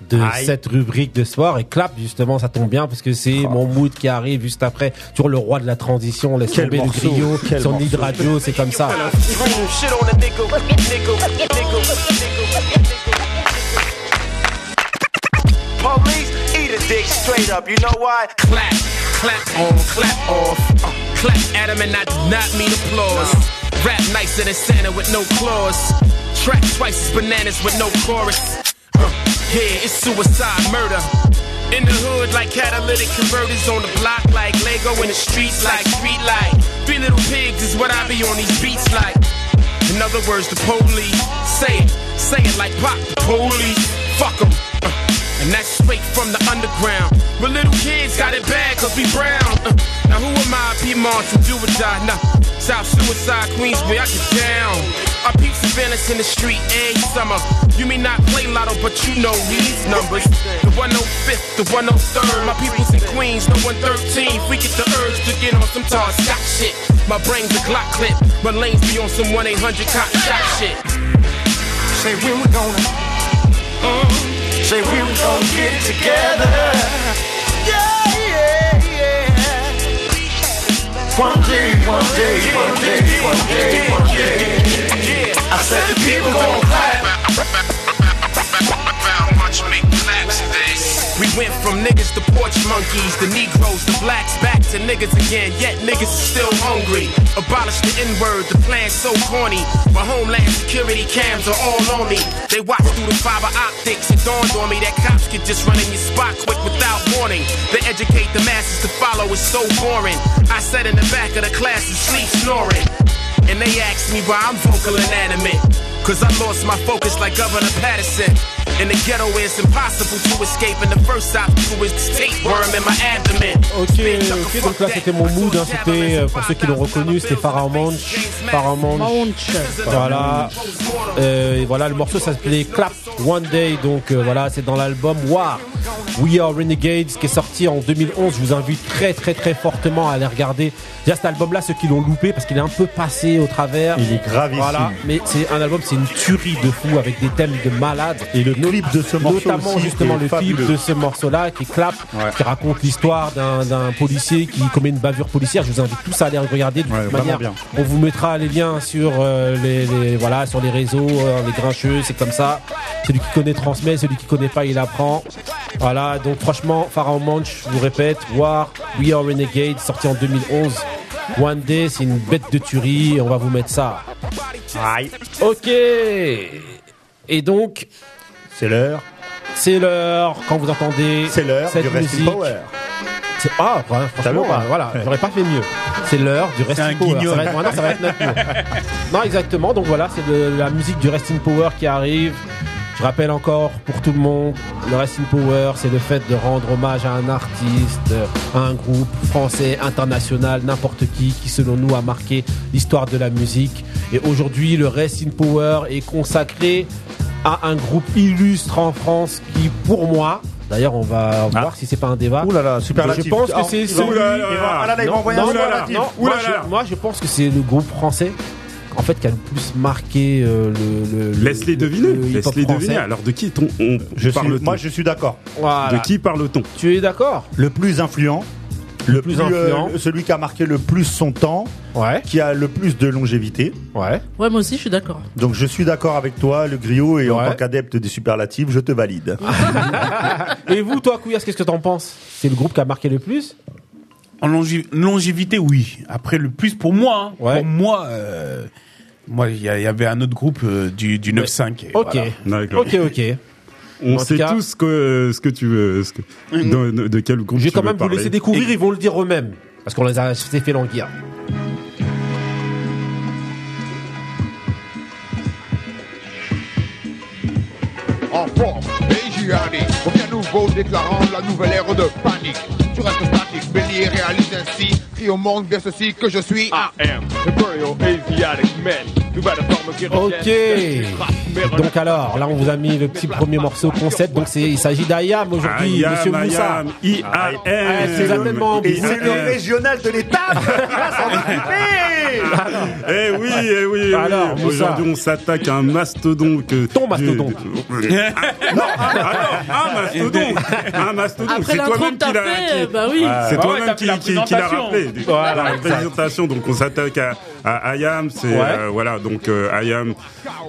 de Aïe. cette rubrique de sport. Et clap, justement, ça tombe bien parce que c'est mon mood qui arrive juste après. Toujours le roi de la transition. Laisse Quel tomber morceau, le griot. quel Son nid de radio, c'est comme ça. Shit on a nigga, nigga, nigga. Police, eat a dick straight up. You know why? clap, clap on, clap off. Clap at him and I do not mean applause. Rap nicer than Santa with no claws. Trap twice as bananas with no chorus. Yeah, it's suicide murder. In the hood like catalytic converters on the block like Lego in the streets like street light. Three little pigs is what I be on these beats like. In other words, the police say it, say it like pop. The police, fuck 'em. Uh, And that's straight from the underground. But little kids got it bad cause we brown. Uh, now who am I? P. Marshall, do or die. Nah, South Suicide, Queensway, I get down. I peep surveillance in the street every summer. You may not play lotto, but you know these numbers. The 105th, the 103rd. My people's in Queens, no 113. We get the urge to get on some tall Scott shit. My brain's a Glock clip. My lanes be on some 1 800 cop shot shit. Say where we gonna, uh, say we were gonna get together. Yeah, yeah, yeah. One day, one day, one day, one day, one day. I said the people gonna clap. Watch me. We went from niggas to porch monkeys, the Negroes, the blacks, back to niggas again. Yet niggas is still hungry. Abolish the N-word, the plan's so corny. My homeland security cams are all on me. They watch through the fiber optics. It dawned on me that cops could just run in your spot quick without warning. They educate the masses to follow. It's so boring. I sat in the back of the class and sleep snoring. And they asked me why I'm vocal inanimate. Cause I lost my focus like Governor Patterson. In the ghetto, it's impossible to escape. And the first obstacle is the tapeworm in my abdomen. Ok, ok, donc là c'était mon mood, hein, c'était euh, pour ceux qui l'ont reconnu, c'était Pharaoh Monch, Pharaoh Monch, Monch. voilà, Euh, et voilà le morceau ça s'appelait Clap One Day, donc euh, voilà c'est dans l'album War, We Are Renegades qui est sorti en 2011. Je vous invite très très très fortement à aller regarder. Déjà cet album-là, ceux qui l'ont loupé parce qu'il est un peu passé au travers. Il est gravissime. Voilà, mais c'est un album, c'est une tuerie de fou avec des thèmes de malade. Et le clip de ce morceau Notamment aussi justement le clip fabuleux. de ce morceau-là qui clap, Ouais. qui raconte l'histoire d'un policier qui commet une bavure policière. Je vous invite tous à aller regarder de Ouais, toute manière. bien. On vous mettra les liens sur euh, les, les- voilà sur les réseaux, euh, les grincheux, c'est comme ça. Celui qui connaît transmet, celui qui connaît pas il apprend. Voilà, donc franchement, Pharaoh Monch, je vous répète, War, We Are Renegade, sorti en 2011. One Day, c'est une bête de tuerie, on va vous mettre ça. Aïe, Ok. Et donc, c'est l'heure. c'est l'heure quand vous entendez C'est l'heure cette du Resting musique. Power. C'est- Ah, franchement, vu ou pas voilà, j'aurais pas fait mieux. C'est l'heure du Resting un Power. guignol. Ça va être, ouais, non, ça va être notre mot. non, exactement. Donc voilà, c'est de la musique du Resting Power qui arrive. Je rappelle encore pour tout le monde, le Resting Power, c'est le fait de rendre hommage à un artiste, à un groupe français, international, n'importe qui, qui selon nous a marqué l'histoire de la musique. Et aujourd'hui, le Resting Power est consacré à un groupe illustre en France qui, pour moi, d'ailleurs, on va Ah. voir si c'est pas un débat. Ouh là là, superlatif. Je pense que c'est moi, je, pense que c'est le groupe français en fait qui a le plus marqué euh, le, le- le- Laisse-les le- deviner. le Laisse-les deviner. Alors de qui on, on Je suis, parle-t-on moi, je suis d'accord. Voilà. De qui parle-t-on? Tu es d'accord? Le plus influent, le plus plus, euh, influent. celui qui a marqué le plus son temps, Ouais, qui a le plus de longévité. ouais. Ouais, moi aussi, je suis d'accord. Donc je suis d'accord avec toi, le griot, et en tant qu'adepte des superlatifs, je te valide. Et vous, toi, Couillasse, qu'est-ce que t'en penses? C'est le groupe qui a marqué le plus? En longi- longévité, oui. Après, le plus pour moi, hein. Ouais. pour moi, euh, moi, il y, avait un autre groupe euh, du, du 9-5. et Ok, voilà. Ok, ok. On sait cas- tous que, ce que tu veux, ce que, de, de- de quel groupe Je vais quand même vous laisser découvrir, ils vont le dire eux-mêmes. Parce qu'on les a fait languir. en forme et Gianni revient nouveau déclarant la nouvelle ère de panique. Tu restes statique, Bélier réalise ainsi, crie au monde bien ceci que je suis Ok. Donc alors, là, on vous a mis le petit premier morceau concept. Donc c'est, il s'agit d'Ayam aujourd'hui, Monsieur Moussa. I-A-M. c'est certainement Et c'est le régional de l'État Eh oui, eh oui, eh oui. Alors. Aujourd'hui, on s'attaque à un mastodonte que. Ton mastodonte. Ah, non, un mastodonte. Un mastodonte. Après C'est toi-même qui l'a. C'est toi-même qui, fait la qui, Voilà, la exact. présentation. Donc, on s'attaque à, à Ayam. C'est Ouais. euh, voilà. Donc, euh, Ayam.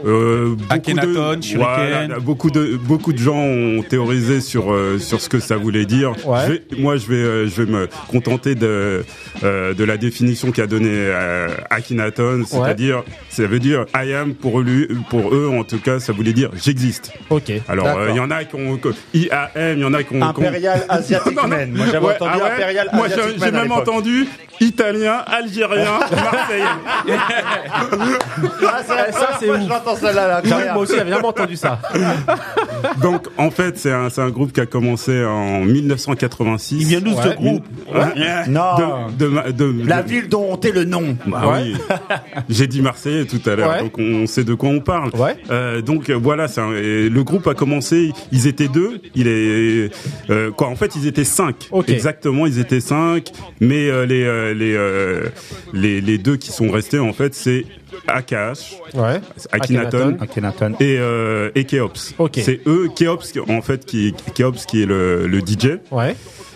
Euh, beaucoup Akhenaton, de, voilà, beaucoup de beaucoup de gens ont théorisé sur euh, sur ce que ça voulait dire. Ouais. Je vais- moi, je vais euh, je vais me contenter de euh, de la définition qu'a donnée euh, Akhenaton, c'est-à-dire ça veut dire I am pour lui pour eux en tout cas, ça voulait dire j'existe. Ok. Alors, euh, il y en a qui ont IAM, il y en a qui ont. Impérial non. Man. Moi j'avais Ouais, entendu ah ouais. Impérial Moi, Asiatic j'ai même entendu italien, algérien, marseillais. Ah, c'est- ça, c'est moi, ouf. je l'entends celle-là. là. Moi aussi, j'avais jamais entendu ça. Donc en fait, c'est un, groupe qui a commencé en 1986. Il vient d'où ce Ouais. groupe Non. de, de, ma- de- La ville dont on est le nom. Bah oui. J'ai dit Marseillais tout à l'heure, Ouais. donc on sait de quoi on parle. Ouais. Euh, donc voilà, c'est un- et le groupe a commencé. Ils étaient deux. Il est euh, quoi En fait, ils étaient cinq. Exactement, ils étaient cinq. Mais euh, les, euh, les, euh, les les deux qui sont restés en fait, c'est AKH, Ouais. Akhenaton Akhenaton. et euh, et Keops. C'est eux, Keops en fait qui Keops qui est le, le DJ Ouais.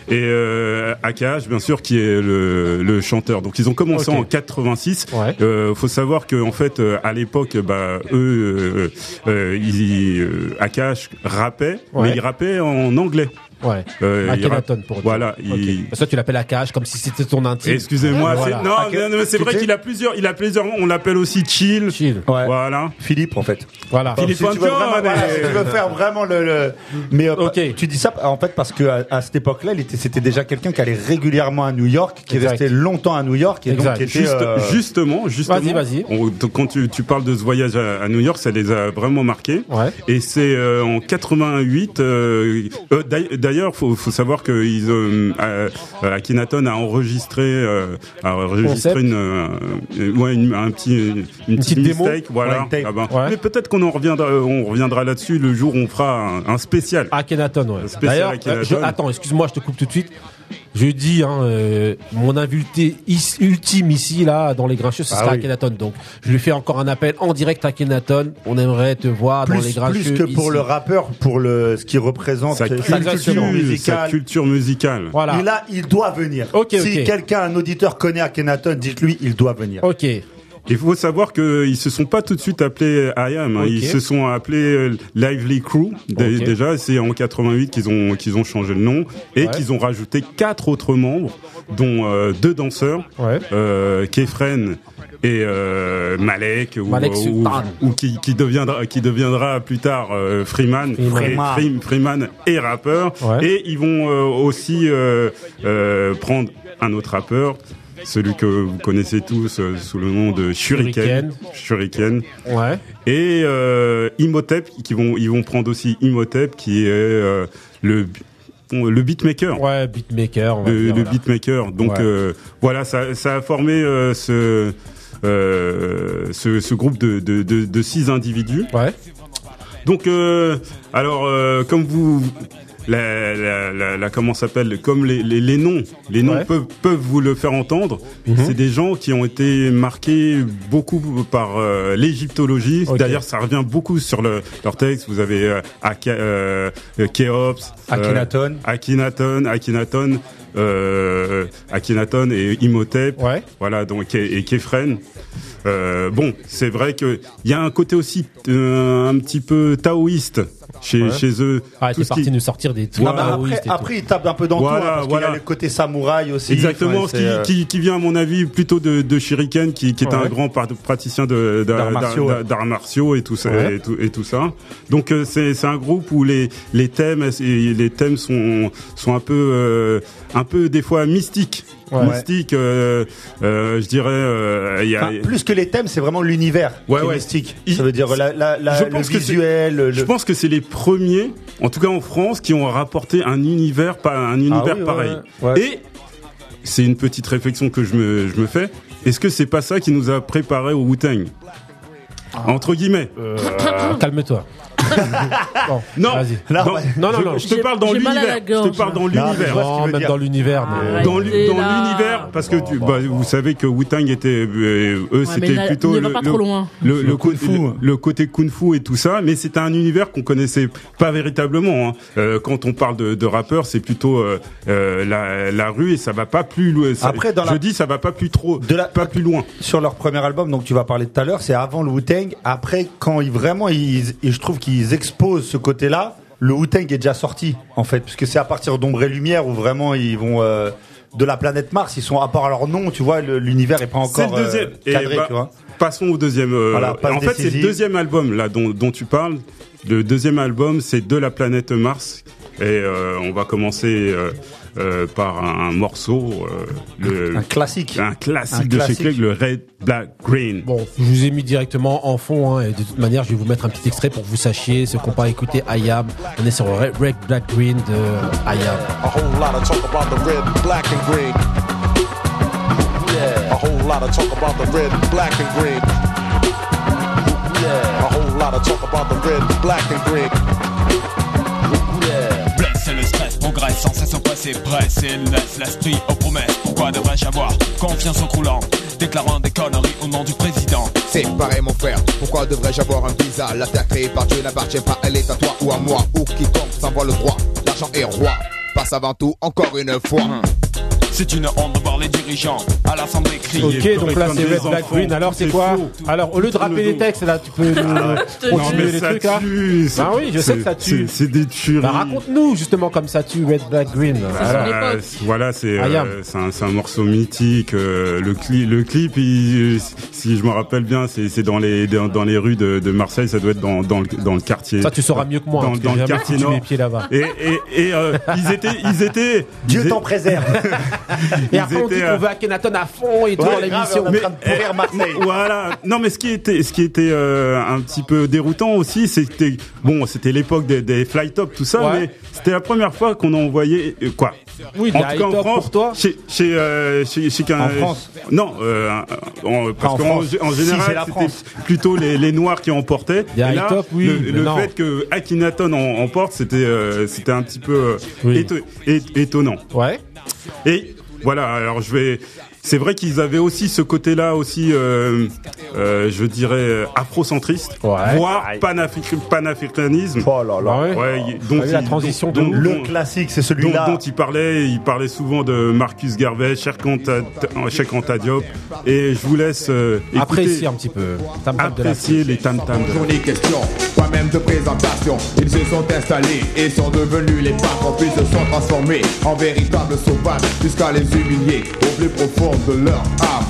et euh, AKH bien sûr qui est le, le chanteur. Donc ils ont commencé en 86. Ouais. Euh, faut savoir que en fait euh, à l'époque bah eux euh, euh, ils euh, AKH rappait Ouais. mais ils rappaient en anglais. Ouais. Euh, Akhenaton pour dire. Voilà, Ok. il- Parce que toi, tu l'appelles Akash comme si c'était ton intime. Excusez-moi, Voilà. c'est- non, Ak- non, mais c'est vrai qu'il a plusieurs, il a plusieurs noms. On l'appelle aussi Chill. Chill. Ouais. Voilà. Philippe, en fait. Voilà. Philippe si tu veux vraiment, voilà, si tu veux faire vraiment le, le- mais euh, Ok. tu dis ça en fait parce que à, à cette époque-là, c'était déjà quelqu'un qui allait régulièrement à New York, qui Exact. restait longtemps à New York et Exact. donc qui était Juste- euh, justement, justement. Vas-y, vas-y. quand tu, tu parles de ce voyage à, à New York, ça les a vraiment marqués. Ouais. Et c'est euh, en 88. euh, euh, d'ail- D'ailleurs, faut, faut savoir que ils, euh, euh, Akhenaton a enregistré, euh, a enregistré une, euh, ouais, une, un petit, une, petite petite démo. mistake, voilà. Ouais. Ah ben, Ouais. Mais peut-être qu'on en reviendra, euh, on reviendra là-dessus le jour où on fera un, un spécial. Akhenaton, ouais. Spécial D'ailleurs, euh, attends, excuse-moi, je te coupe tout de suite. Je dis, hein, euh, mon invité is- ultime ici, là, dans les grincheux, ce Ah sera oui. Akhenaton. Donc, je lui fais encore un appel en direct à Akhenaton. On aimerait te voir dans les grincheux. plus que pour ici. le rappeur, pour le ce qui représente Sa sa culture, culture sa musicale. culture musicale. Voilà. Et là, il doit venir. Ok, si quelqu'un, un auditeur connaît Akhenaton, dites-lui, il doit venir. Ok. Il faut savoir qu'ils se sont pas tout de suite appelés I Am, hein. Ok. ils se sont appelés euh, Lively Crew. Déjà, c'est en 88 qu'ils ont qu'ils ont changé le nom et Ouais. qu'ils ont rajouté quatre autres membres, dont euh, deux danseurs, Ouais. euh, Kefren et euh, Malek, ou, Malek ou, Sultan. ou qui, qui deviendra qui deviendra plus tard euh, Freeman, Freeman. et, Freem- Freeman et rappeur. Ouais. Et ils vont euh, aussi euh, prendre un autre rappeur. Celui que vous connaissez tous euh, sous le nom de Shuriken. Shuriken. Ouais. Et euh, Imhotep, qui vont, ils vont prendre aussi Imhotep, qui est euh, le le beatmaker. Ouais, beatmaker. on va le, dire, le voilà. beatmaker. Donc Ouais. euh, voilà, ça, ça a formé ce, ce ce groupe de, de, de, de six individus. Ouais. Donc alors comme vous la, la, la, la- comment s'appelle comme les, les, les noms les noms Ouais. peuvent peuvent vous le faire entendre Mhm. c'est des gens qui ont été marqués beaucoup par euh, l'égyptologie d'ailleurs ça revient beaucoup sur le, leur texte vous avez euh, Aka- euh, Khéops euh, Akhenaton. Akhenaton Akhenaton euh, Akhenaton et Imhotep Ouais. voilà donc et, et Kefren euh, bon, c'est vrai que il y a un côté aussi euh, un petit peu taoïste chez Ouais. chez eux. Ah, Tout t'es ce parti qui- nous sortir des trucs Ah bah taoïstes après, après, il tape un peu dans Voilà, tout, hein, parce voilà. qu'il y a le côté samouraï aussi. Exactement, Enfin, ce qui, euh, qui, qui vient à mon avis plutôt de, de Shuriken, qui, qui est Ouais. un grand praticien D'arts martiaux, et tout ça Ouais. et, tout, et tout ça. Donc euh, c'est c'est un groupe où les les thèmes les thèmes sont sont un peu euh, un peu des fois mystiques. Ouais. Mystiques, euh, euh, je dirais. euh, il y a, enfin, plus que les thèmes, c'est vraiment l'univers Ouais, qui est ouais. mystique. Il- Ça veut dire la, la, la- Je le pense que c'est- visuel, le, Je pense que c'est les premiers, en tout cas en France, qui ont rapporté un univers, pas un univers Ah oui, ouais, pareil. ouais. Et c'est une petite réflexion que je me, je me fais. Est-ce que c'est pas ça qui nous a préparé au Wu-Tang? Entre guillemets. Euh, calme-toi. Bon, Non. Là, je, te parle dans l'univers. Je te parle dans l'univers. Non, même dans l'univers. Dans, l'univers, parce que tu, bah, vous savez que Wu-Tang était, euh, eux, Ouais, c'était plutôt le, pas le- trop loin. le, Le le kung fu. le- le côté kung fu et tout ça, mais c'était un univers qu'on connaissait pas véritablement. hein. Euh, quand on parle de, de rappeurs, c'est plutôt euh, la, la rue et ça va pas plus loin. Ça- Après, dans je la- dis ça va pas plus trop, De la- pas plus loin. sur leur premier album, donc tu vas parler tout à l'heure, c'est avant le Wu-Tang. Après, quand ils vraiment, ils, et je trouve qu'ils exposent ce côté-là, le Wu-Tang est déjà sorti, en fait, puisque c'est à partir d'Ombre et Lumière où vraiment ils vont euh, de la planète Mars, ils sont à part leur nom, tu vois, l'univers est pas encore le deuxième. euh, cadré, bah, tu vois. Passons au deuxième. euh, Voilà, en fait, c'est le deuxième album là dont, dont tu parles. Le deuxième album, c'est de la planète Mars. Et euh, on va commencer euh, par un, morceau, euh, le, Un classique. un classique Un de chez classique. Clegg, le Red, Black, Green. Bon, je vous ai mis directement en fond, hein, et de toute manière, je vais vous mettre un petit extrait pour que vous sachiez ce qu'on peut écouter IAM. On est sur Red, Red Black Green de IAM. A whole lot of talk about the red, black, and green. Yeah. A whole lot of talk about the red, black, and green. Yeah. A whole lot of talk about the red, black, and green. Progresse sans cesse au passé, presse et laisse l'esprit aux promesses. Pourquoi devrais-je avoir confiance au croulant, déclarant des conneries au nom du président? C'est pareil mon frère, pourquoi devrais-je avoir un visa? La terre créée par Dieu n'appartient pas, elle est à toi ou à moi. Ou quiconque s'envoie le droit, l'argent est roi. Passe avant tout, encore une fois. C'est une honte les dirigeants à l'Assemblée crier. Ok, donc là c'est Red Black. Green. Alors c'est quoi. Alors au lieu de rappeler les textes, là tu peux nous Non, continuer les trucs là. Bah oui, je sais que ça tue. C'est des tueries. Bah raconte-nous justement comme ça tue Red Black Green. Voilà. Euh, c'est Ah, un, morceau mythique. euh, le, cli- le clip, si je me rappelle bien, c'est c'est dans les dans, les rues de, Marseille. Ça doit être dans, dans, le, dans le quartier. Ça tu sauras mieux que moi. Dans, le quartier nord. mes pieds là-bas. Et, et, et euh, ils étaient, ils étaient. Dieu t'en préserve. Et après on dit qu'on euh, veut Akhenaton à fond et tout dans l'émission. on est en train de pourrir Marseille. Voilà. Non, mais ce qui était, ce qui était euh, un petit peu déroutant aussi, c'était bon, c'était l'époque des, des fly top, tout ça, mais c'était la première fois qu'on a envoyé euh, quoi. Oui, En tout cas, en France, pour toi. chez chez chez, chez qu'un- En France Non, en- parce en qu'en général, c'était France. plutôt les, noirs qui emportaient. Là, top, oui, le, le fait que Akhenaton en emporte, c'était euh, c'était un petit peu euh, Oui. éto- é- étonnant. Ouais. Et voilà, alors je vais. C'est vrai qu'ils avaient aussi ce côté-là aussi, euh, euh, je dirais euh, afrocentriste, Ouais. voire panafric- panafricanisme. Oh là là. Ouais. Ouais, dont la transition dont- de dont- Le dont- classique, c'est celui-là. dont il parlait, il parlait souvent de Marcus Garvey, Cheikh Anta Diop, et je vous laisse euh, écouter, Apprécier un petit peu. Tam tam de la apprécier les tam tam. Journée question, pas même de présentation Ils se sont installés et sont devenus les patrons Puis se sont transformés en véritables sauvages Jusqu'à les humilier au plus profond de leur âme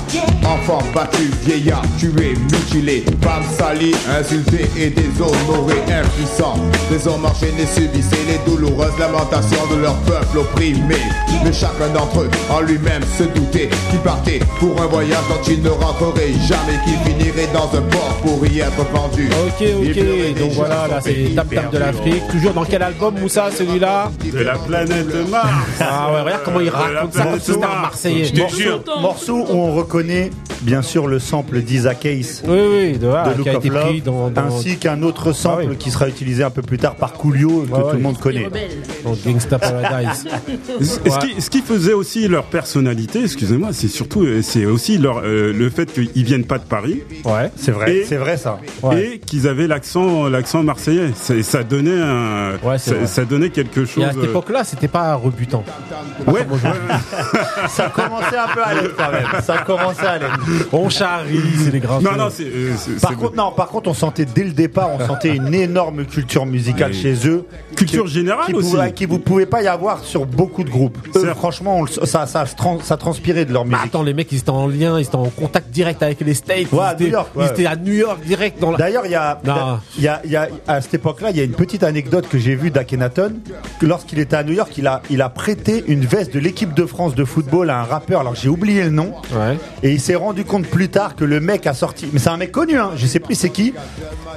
Enfants battus, vieillards tués, mutilés Femmes salies, insultées et déshonorées Impuissants, des hommes enchaînés subissaient Les douloureuses lamentations de leur peuple opprimé Mais chacun d'entre eux en lui-même se doutait Qu'il partait pour un voyage dont il ne rentrerait jamais Qu'il finirait dans un port pour y être pendu Ok, ok. Donc déjà voilà, là c'est Tam Tam de l'Afrique. Toujours dans quel album, Moussa, celui-là? De la planète Mars. Ah ouais, regarde comment il raconte ça comme planète si c'était un Mars. Marseillais. Je te jure. Morceau où on reconnaît bien sûr le sample d'Isaac Ace Oui, oui, de, ah, de Look qui a of été pris Love, dans, dans, ainsi qu'un autre sample Ah oui. qui sera utilisé un peu plus tard par Coolio que tout le monde connaît. Dans Gangsta Paradise. Et Ce, qui, ce qui faisait aussi leur personnalité, excusez-moi, c'est surtout euh, c'est aussi leur euh, le fait qu'ils viennent pas de Paris Ouais. C'est vrai, Et- c'est vrai ça. Ouais. et qu'ils avaient l'accent l'accent marseillais. Ça, ça donnait un Ouais, c'est ça, donnait quelque Et chose. à cette euh, époque-là, c'était pas rebutant. ouais, ouais, Ça commençait un peu à l'aide quand même. Ça commençait à l'aide. On charrie, c'est les grands. non non c'est euh, c'est- Par c'est- contre, non, par contre, on sentait dès le départ, on sentait une énorme culture musicale Oui. chez eux. Culture qui- générale qui aussi. Pouvait, qui vous pouvez pas y avoir sur beaucoup de groupes. Eux, franchement, on ça, ça, ça transpirait de leur Mais musique. attends, les mecs, ils étaient en lien, ils étaient en contact direct avec les States. Ouais, ils, étaient, New York, ils ouais. étaient à New York direct dans la. D'ailleurs, il y a, Non. il y a, il y a, à cette époque-là, il y a une petite anecdote que j'ai vue d'Akhenaton. Que lorsqu'il était à New York, il a, il a prêté une veste de l'équipe de France de football à un rappeur. Alors j'ai oublié le nom. Ouais. Et il s'est rendu compte plus tard que le mec a sorti, mais c'est un mec connu, hein, je sais plus c'est qui.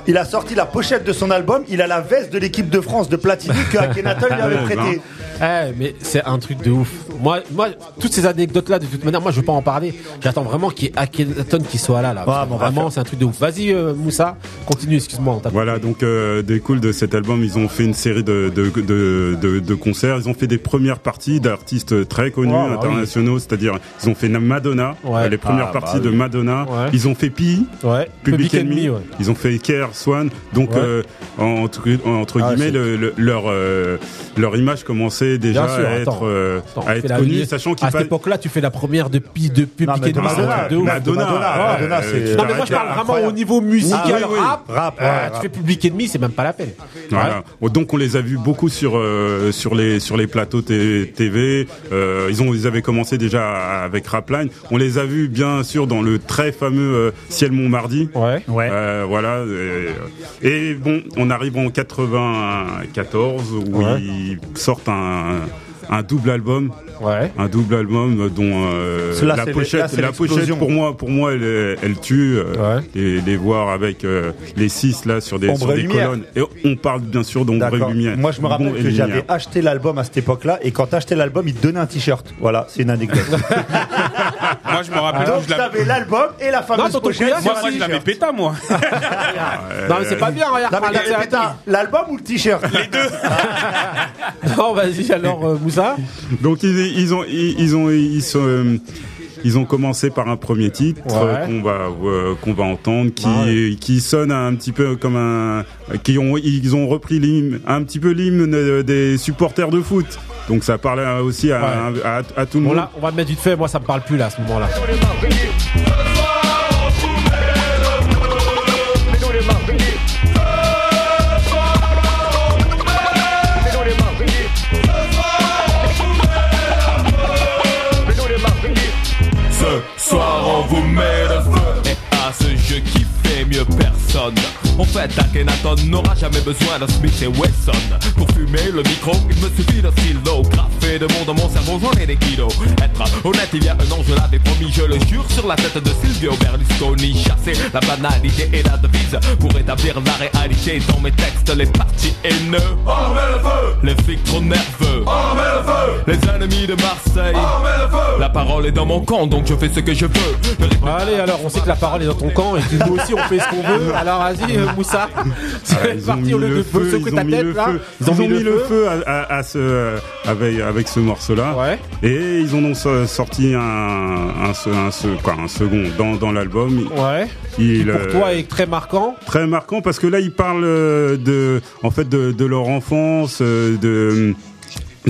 Il a sorti la pochette de son album, il a la veste de l'équipe de France de Platini que Akhenaton lui avait prêté. Eh, mais c'est un truc de ouf. Moi, moi, toutes ces anecdotes-là, de toute manière, moi, je veux pas en parler. J'attends vraiment qu'il y ait Akhenaton qui soit là, là. Ouais, va vraiment, c'est un truc de ouf. Vas-y, euh, Moussa, continue, excuse-moi. Voilà, donc euh, découle de cet album, ils ont fait une série de, de, de, de, de concerts, ils ont fait des premières parties d'artistes très connus, bah internationaux, c'est-à-dire ils ont fait Madonna, Ouais. les premières Ah, bah parties de Madonna, ils ont fait Pi. Public, Enemy, ils ont fait Care, Swan, donc euh, entre, Ah, guillemets, leur, euh, leur image commençait déjà à être, euh, à être connue, sachant qu'il À cette époque-là, tu fais la première de, Pi- de Public Enemy, Madonna, c'est- Non, mais moi, je parle vraiment au niveau musical, Ah, oui. rap. Tu fais Public Enemy, c'est même pas la peine. Donc on les a vus beaucoup sur sur les sur les plateaux TV. Ils ont ils avaient commencé déjà avec Rapline. On les a vus bien sûr dans le très fameux euh, Ciel Montmardi. Ouais. Ouais. Euh, voilà. Et, bon, on arrive en 94 où Ouais. ils sortent un un double album. Ouais. Un double album dont euh, Là, la là, pochette, la pochette pour moi, pour moi, elle, tue. euh, Ouais. Et les voir avec euh, les six là sur des, sur colonnes. Et on parle bien sûr d'ombre et lumière. Moi, je me rappelle que j'avais acheté l'album à cette époque-là, et quand t'achetais l'album, il te donnait un t-shirt. Voilà, c'est une anecdote. Moi, je me rappelle. Donc, je l'avais- t'avais l'album et la fameuse tonton pochette. Sur moi, un moi, je l'avais t-shirt. péta, moi. Non, mais c'est pas bien, regarde. Non, mais t'avais l'album ou le t-shirt Les deux. Non, vas-y, alors, euh, Moussa. Donc ils, ils ont ils, ils ont ils sont euh, ils ont commencé par un premier titre Ouais. euh, qu'on va euh, qu'on va entendre qui Ouais. qui sonne un petit peu comme un qui ont ils ont repris l'hymne un petit peu l'hymne euh, des supporters de foot. Donc ça parle aussi à, Ouais. à, à tout le Bon, monde. là, on va le mettre vite fait. Moi, ça me parle plus, là, à ce moment-là. En fait Akhenaton n'aura jamais besoin d'un Smith et Wesson Pour fumer le micro il me suffit d'un stylo. Graffé de mots dans mon cerveau j'en ai des kilos. Être honnête il y a un an je l'avais promis. Je le jure sur la tête de Silvio Berlusconi Chasser la banalité et la devise Pour établir la réalité dans mes textes Les partis haineux. Les flics trop nerveux. Les ennemis de Marseille. La parole est dans mon camp donc je fais ce que je veux. Le Allez, alors, on sait que la parole est dans ton camp et que nous aussi, on fait ce qu'on veut. Alors, vas-y, Moussa. Ah, C'est ils ont parti mis au lieu le de secouer ils ta ont mis tête, le là. feu. Ils ont mis le feu à, ce, avec, avec ce morceau-là. Ouais. Et ils en ont so- sorti un, un, second dans, dans l'album. Ouais. Qui, pour euh, toi, est très marquant. très marquant parce que là ils parlent euh, de en fait de, de leur enfance euh, de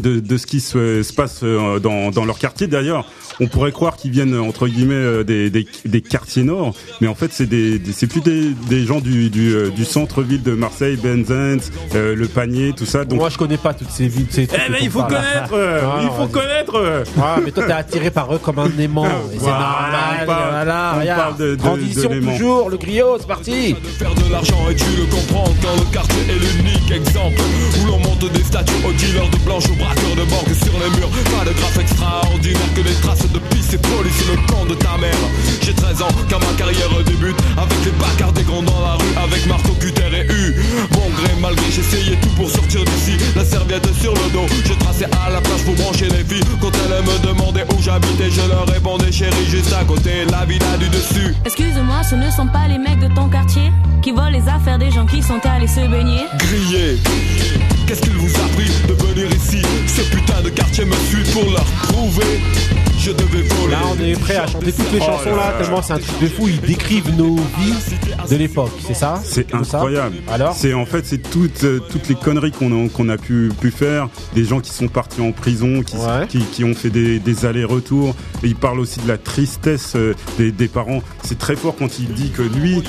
de, de ce qui se, se passe dans, dans leur quartier d'ailleurs on pourrait croire qu'ils viennent entre guillemets euh, des, des, des quartiers nord mais en fait c'est des, des- c'est plus des, des gens du, du, euh, du centre-ville de Marseille Benzens euh, le panier tout ça donc Moi, je connais pas toutes ces villes. Ces trucs eh ben, dont il faut parle. connaître euh, Ah, il non, faut connaître euh. Ah, mais toi, t'es attiré par eux comme un aimant. Et c'est Voilà, normal. on parle- voilà, on regarde. parle de- de- Transition de l'aimant. toujours, le griot, c'est parti. de faire de l'argent et tu le comprends quand le quartier est l'unique exemple où l'on monte des statues aux dealers de blanches aux braqueurs de banque sur les murs pas de graphe extraordinaire que des traces de pisse et de police et le camp de ta mère j'ai 13 ans quand ma carrière débute avec les bacards des grands dans la rue avec Marco Cutter et U bon gré malgré j'essayais tout pour sortir d'ici la serviette sur le dos je traçais à la plage pour brancher les filles quand elles me demandaient où j'habitais je leur répondais chérie juste à côté la villa du dessus Excuse-moi, ce ne sont pas les mecs de ton quartier qui volent les affaires des gens qui sont allés se baigner. grillé. Qu'est-ce qu'il vous a pris de venir ici? Ce putain de quartier me suit pour leur prouver. Je devais voler. Là, on est prêt à chanter toutes les Oh chansons là là, là. tellement c'est un truc de fou. Ils décrivent nos vies de l'époque, c'est ça? C'est comme ça? incroyable. Alors? C'est en fait c'est toutes euh, toutes les conneries qu'on a qu'on a pu pu faire, des gens qui sont partis en prison, qui Ouais. qui, qui ont fait des, des allers-retours. Et il parle aussi de la tristesse euh, des, des parents. C'est très fort quand il dit que lui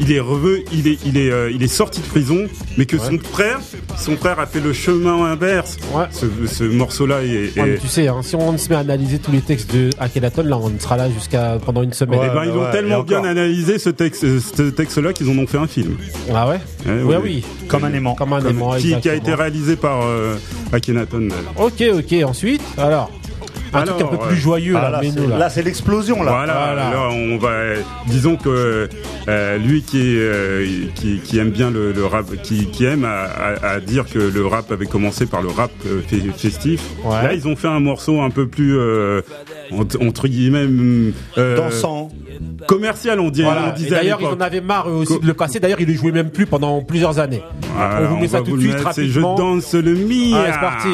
il est revenu, il est il est euh, il est sorti de prison, mais que son frère son frère a fait le chemin inverse. Ouais. Ce, ce morceau là est, Ouais, mais est- tu sais, hein, si on se met à analyser tous les textes de Akhenaton, là, on sera là jusqu'à pendant une semaine. eh ben, ils ont tellement bien analysé ce texte, ce texte-là qu'ils en ont fait un film. Ah ouais Eh Ouais, oui. oui. Comme un aimant. Comme un Comme- aimant, qui, qui a été réalisé par euh, Akhenaton. Ok, ok. Ensuite, alors, un Alors, truc un peu plus joyeux Ah, là, là, mais c'est- nous là. là, c'est l'explosion là. Voilà, Voilà. là on va, disons que euh, lui qui, euh, qui qui aime bien le, le rap, qui, qui aime à, à- à dire que le rap avait commencé par le rap euh, fe- festif. Ouais. Là ils ont fait un morceau un peu plus euh, entre, guillemets euh, Dansant. commercial on, dit, Voilà. on disait d'ailleurs, ils en avaient marre aussi de le passer. D'ailleurs, ils le jouaient même plus pendant plusieurs années. Voilà, on vous met ça tout de suite c'est je rapidement. danse le Mia. Allez, c'est parti.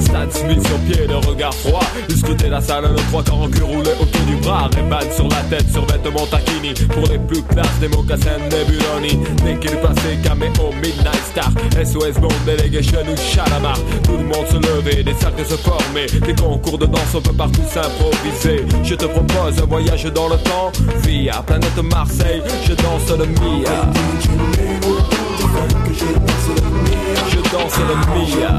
Stan Smith sur pied, le regard froid. Scrutait la salle, le trois quarts en cul roulé autour du bras. Reban sur la tête, sur vêtements taquini. Pour les plus classes, des mocassins Nebuloni. Dès qu'il passait, caméo, Midnight Star. SOS Bond, Delegation ou Chalamar. Tout le monde se levait, des cercles se formaient. Des concours de danse, on peut partout s'improviser. Je te propose un voyage dans le temps. Via planète Marseille, je danse le Mia. Je danse le Mia.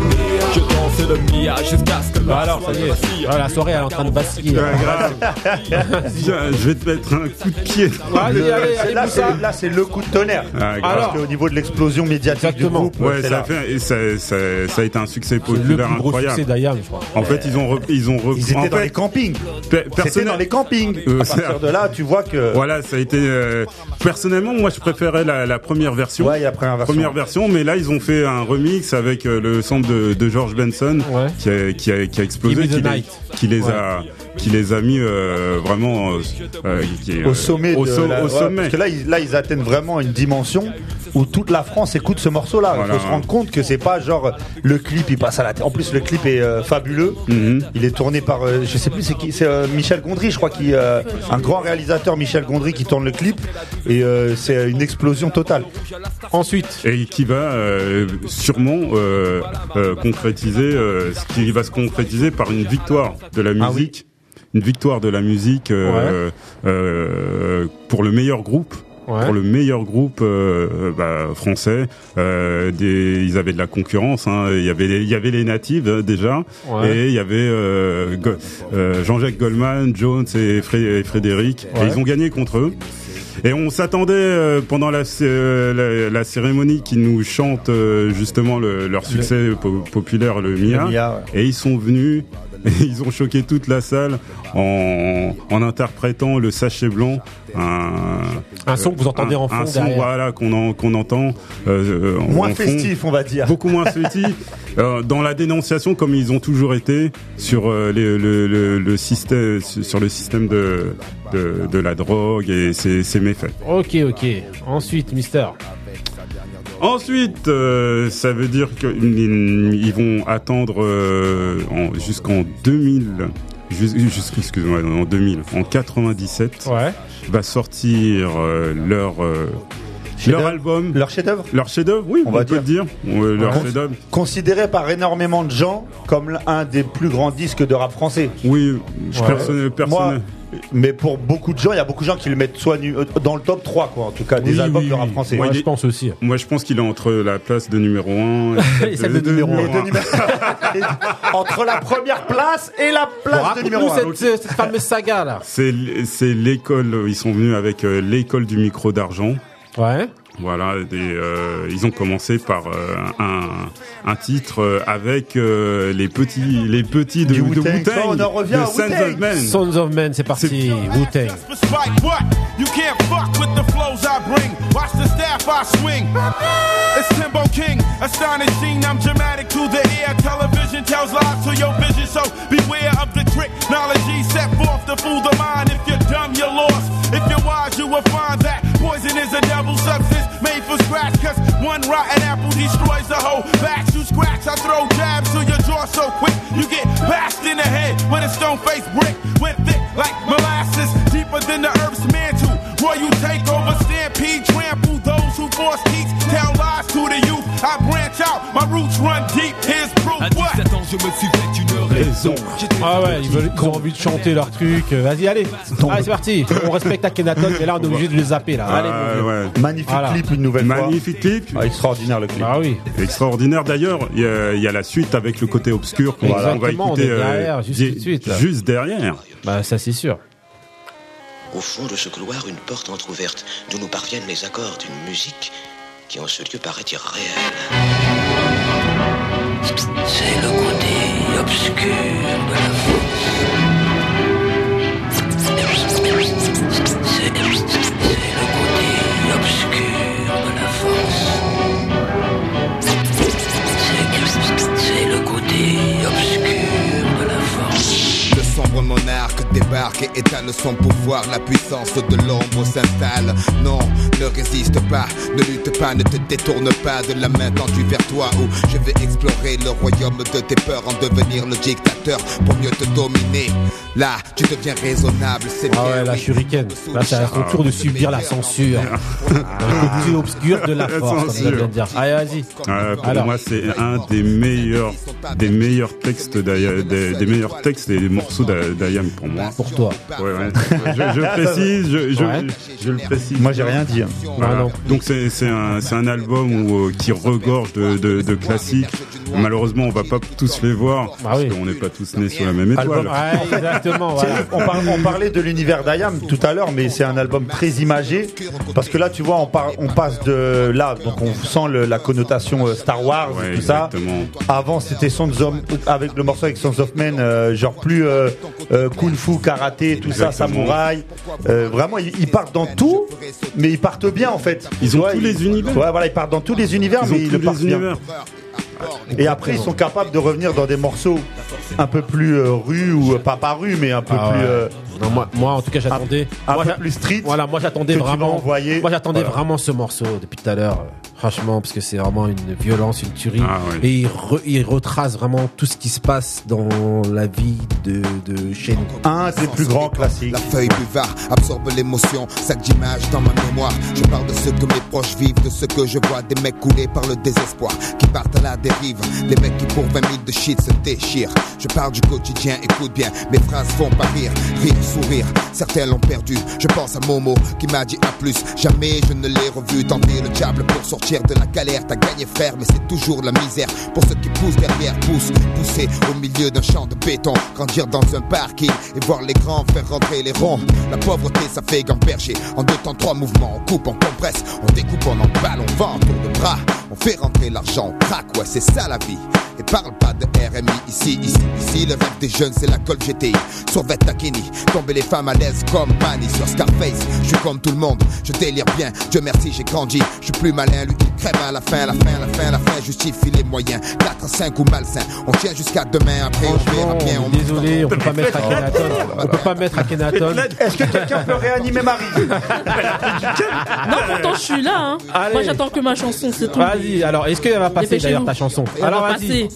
jusqu'à ce que Bah alors, ça y est. Ah, la soirée, elle est en train de. Tiens, je vais te mettre un coup de pied. dans Allez, le- allez, allez, Là, c'est- là, c'est le coup de tonnerre. Ah, grave. Parce qu'au niveau de l'explosion médiatique Exactement. du groupe, Ouais, ça, a là. fait, et ça, ça, ça a été un succès C'est le populaire plus gros incroyable. succès d'Ayam, je crois. En fait, ils ont repris, ils ont repris. Ils étaient en dans les campings. C'était personnel- dans les campings. Euh, à partir de là, tu vois que. Voilà, ça a été. euh, personnellement, moi, je préférais la, la première version. Ouais, il y a la première version. Première version, mais là, ils ont fait un remix avec euh, le sample de, de George Benson Ouais. qui, a, qui, a, qui a explosé, qui, les, qui a, qui les a mis euh, vraiment euh, euh, qui est, au euh, sommet au, so- la- au ouais, sommet. parce que là ils, là ils atteignent vraiment une dimension où toute la France écoute ce morceau là Voilà. il faut se rendre compte que c'est pas genre le clip il passe à la télé en plus le clip est euh, fabuleux Mhm. il est tourné par euh, je sais plus c'est qui c'est euh, Michel Gondry je crois qui euh, un grand réalisateur Michel Gondry qui tourne le clip et euh, c'est une explosion totale Ensuite, et qui va euh, sûrement euh, euh, concrétiser, euh, ce qui va se concrétiser par une victoire de la Ah oui. Une victoire de la musique euh, euh, pour le meilleur groupe. Ouais. Pour le meilleur groupe euh, bah, français, euh, des, ils avaient de la concurrence. Hein, il y avait les, il y avait les natives euh, déjà, Ouais. et il y avait Go- Jean-Jacques Goldman, Jones et, Fré- et Frédéric, Ouais. et ils ont gagné contre eux. Et on s'attendait pendant la, cé- la, la cérémonie qu'ils nous chantent justement le- leur succès po- populaire, le Mia. Le Mia, Et ils sont venus, ils ont choqué toute la salle en, en interprétant le sachet blanc. Un, Un son que vous entendez un- en fond un son, derrière. voilà, qu'on en- qu'on entend. euh, en- moins en fond festif on va dire beaucoup moins festif euh, dans la dénonciation comme ils ont toujours été sur euh, les- le, le, le système sur le système de de, de la drogue et ses, ses méfaits. ok, ok. Ensuite, Mister. Ensuite, euh, ça veut dire qu'ils ils vont attendre euh, en- jusqu'en 2000 jus- jusqu'- excuse-moi, en 2000, en 97, Ouais. va sortir euh, leur euh, leur album, leur chef-d'œuvre leur chef-d'œuvre, oui, On on, va peut le dire, Ouais, leur chef-d'œuvre. considéré par énormément de gens comme un des plus grands disques de rap français Oui, je Ouais. personne, personne. Moi, mais pour beaucoup de gens, il y a beaucoup de gens qui le mettent soit nu- euh, dans le top 3, quoi, en tout cas, des Oui, albums oui, de rap français. Ouais, Moi, je pense aussi. Moi, je pense qu'il est entre la place de numéro 1 Et celle de de numéro- Et Entre la première place et la place de numéro Raconte-nous 1. cette, cette fameuse saga là. C'est c'est l'école. Ils sont venus avec euh, l'école du micro d'argent. Ouais. Voilà, des, euh, ils ont commencé par euh, un, un titre euh, avec euh, les petits, les petits de, de Oh, on en revient à Sons of Men. Sons of Men, c'est parti. Wu-Tang. Spike what? You can't fuck with the flows I bring. Watch the staff I swing. It's Timbo King, astonishing. I'm dramatic to the ear. Television tells lies to your vision, so beware of the trick. Knowledge set forth to fool the mind. If you're dumb, you're lost. If you're wise, you will find that poison is a devil substance made for scratch. Cause one rotten apple destroys the whole batch. You scratch, I throw jabs to your jaw so quick. You get bashed in the head with a stone faced brick. Went thick like molasses, deeper than the earth's mantle. Royal takeover, stampede, trample those who force teach. Tell lies to the youth. I branch out, my roots run deep. Here's proof. À What? 17 ans, je me suis fait une raison. Ah ouais, ils, veulent, ils ont envie de chanter leur truc. Euh, Vas-y, allez. Allez, c'est parti. On respecte Akhenaton, mais là, on est obligé de les zapper là. Allez, Ah, mon vieux. ouais. Magnifique Voilà. clip une nouvelle Magnifique clip. fois. Ah, extraordinaire le clip. Ah oui. Extraordinaire d'ailleurs, il y, a- il y a la suite avec le côté obscur qu'on va- on va Exactement, on écouter est derrière, juste di- tout de suite, là. juste derrière. Bah, ça, c'est sûr. Au fond de ce couloir, une porte entr'ouverte, d'où nous parviennent les accords d'une musique qui en ce lieu paraît irréelle. C'est le côté obscur. C'est le côté obscur de la force. C'est le côté obscur de la force. Le sombre monarque débarque et étale son pouvoir. La puissance de l'ombre s'installe. Non, ne résiste pas, ne lutte pas, ne te détourne pas de la main tendue vers toi. Où je vais explorer le royaume de tes peurs, en devenir le dictateur pour mieux te dominer. Là, tu deviens raisonnable, c'est Ah ouais, bien, la shuriken. Là, c'est à son tour de subir la censure. Le côté obscur de la force, comme ça vient de dire. Allez, vas-y. Euh, pour Alors. moi, c'est un des meilleurs, des meilleurs textes, des, des meilleurs textes et des morceaux d'A- d'Ayam pour moi. Pour toi. Ouais, ouais. Je, je précise, je, je, Ouais. je le précise. Moi, j'ai rien dit. hein. Voilà. Donc c'est c'est un, c'est un album où, euh, qui regorge de, de, de classiques. Malheureusement, on va pas tous les voir Ah oui. parce qu'on n'est pas tous nés sur la même étoile. Exactement. Voilà. On, par- on parlait de l'univers d'Ayam tout à l'heure, mais c'est un album très imagé parce que là, tu vois, on, par- on passe de là, donc on sent le- la connotation euh, Star Wars, Ouais, tout ça. Avant, c'était Sons of avec le morceau avec Sons of Men, euh, genre plus euh, euh, kung fu, karaté, tout ça, samouraï. Euh, vraiment, ils, ils partent dans tout, mais ils partent bien en fait. Ils ont Ouais, tous ils- les univers. Ouais, voilà, ils partent dans tous les univers, Ils mais ils le partent bien. Et après, ils sont capables de revenir dans des morceaux un peu plus euh, rue ou euh, pas par rue, mais un peu Ah plus. Non, moi, moi, en tout cas, j'attendais. un moi, peu plus street. Voilà, moi j'attendais vraiment. Moi j'attendais Voilà. vraiment ce morceau depuis tout à l'heure. Franchement, parce que c'est vraiment une violence, une tuerie. Ah. Et il, re- il retrace vraiment tout ce qui se passe dans la vie de, de chez nous. Un des plus grands classiques. La feuille buvard absorbe l'émotion, sac d'images dans ma mémoire. Je parle de ce que mes proches vivent, de ce que je vois, des mecs coulés par le désespoir, qui partent à la dérive. Les mecs qui pour 20 000 de shit se déchirent. Je parle du quotidien, écoute bien, mes phrases font pas rire, rire, sourire. Certains l'ont perdu. Je pense à Momo qui m'a dit à plus. Jamais je ne l'ai revu tenter le diable pour sortir de la galère. T'as gagné frère, mais c'est toujours la misère. Pour ceux qui poussent derrière, poussent, pousser au milieu d'un champ de béton, grandir dans un parking et voir les grands faire rentrer les ronds. La pauvreté, ça fait gamberger. En deux temps, trois mouvements, on coupe, on compresse, on découpe, on emballe, on vend, tour de bras. On fait rentrer l'argent, ouais, c'est ça la vie. Et parle pas de RMI ici, ici, ici. Le rêve des jeunes, c'est la colle GTI. Sur Takini, tomber les femmes à l'aise comme Manny sur Scarface. Je suis comme tout le monde, je délire bien. Dieu merci, j'ai grandi. Je suis plus malin, lui, il crève à la fin, la fin, la fin, la fin. Justifie les moyens. 4 à 5 ou malsain. On tient jusqu'à demain, après on verra bien. Franchement, désolé, on peut pas mettre Akhenaton. On peut pas mettre Akhenaton. Est-ce que quelqu'un peut réanimer Marie Non, pourtant, je suis là. Hein. Moi, j'attends que ma chanson, c'est tout. Vas-y, alors est-ce qu'elle va passer d'ailleurs ta chanson Alors va vas-y.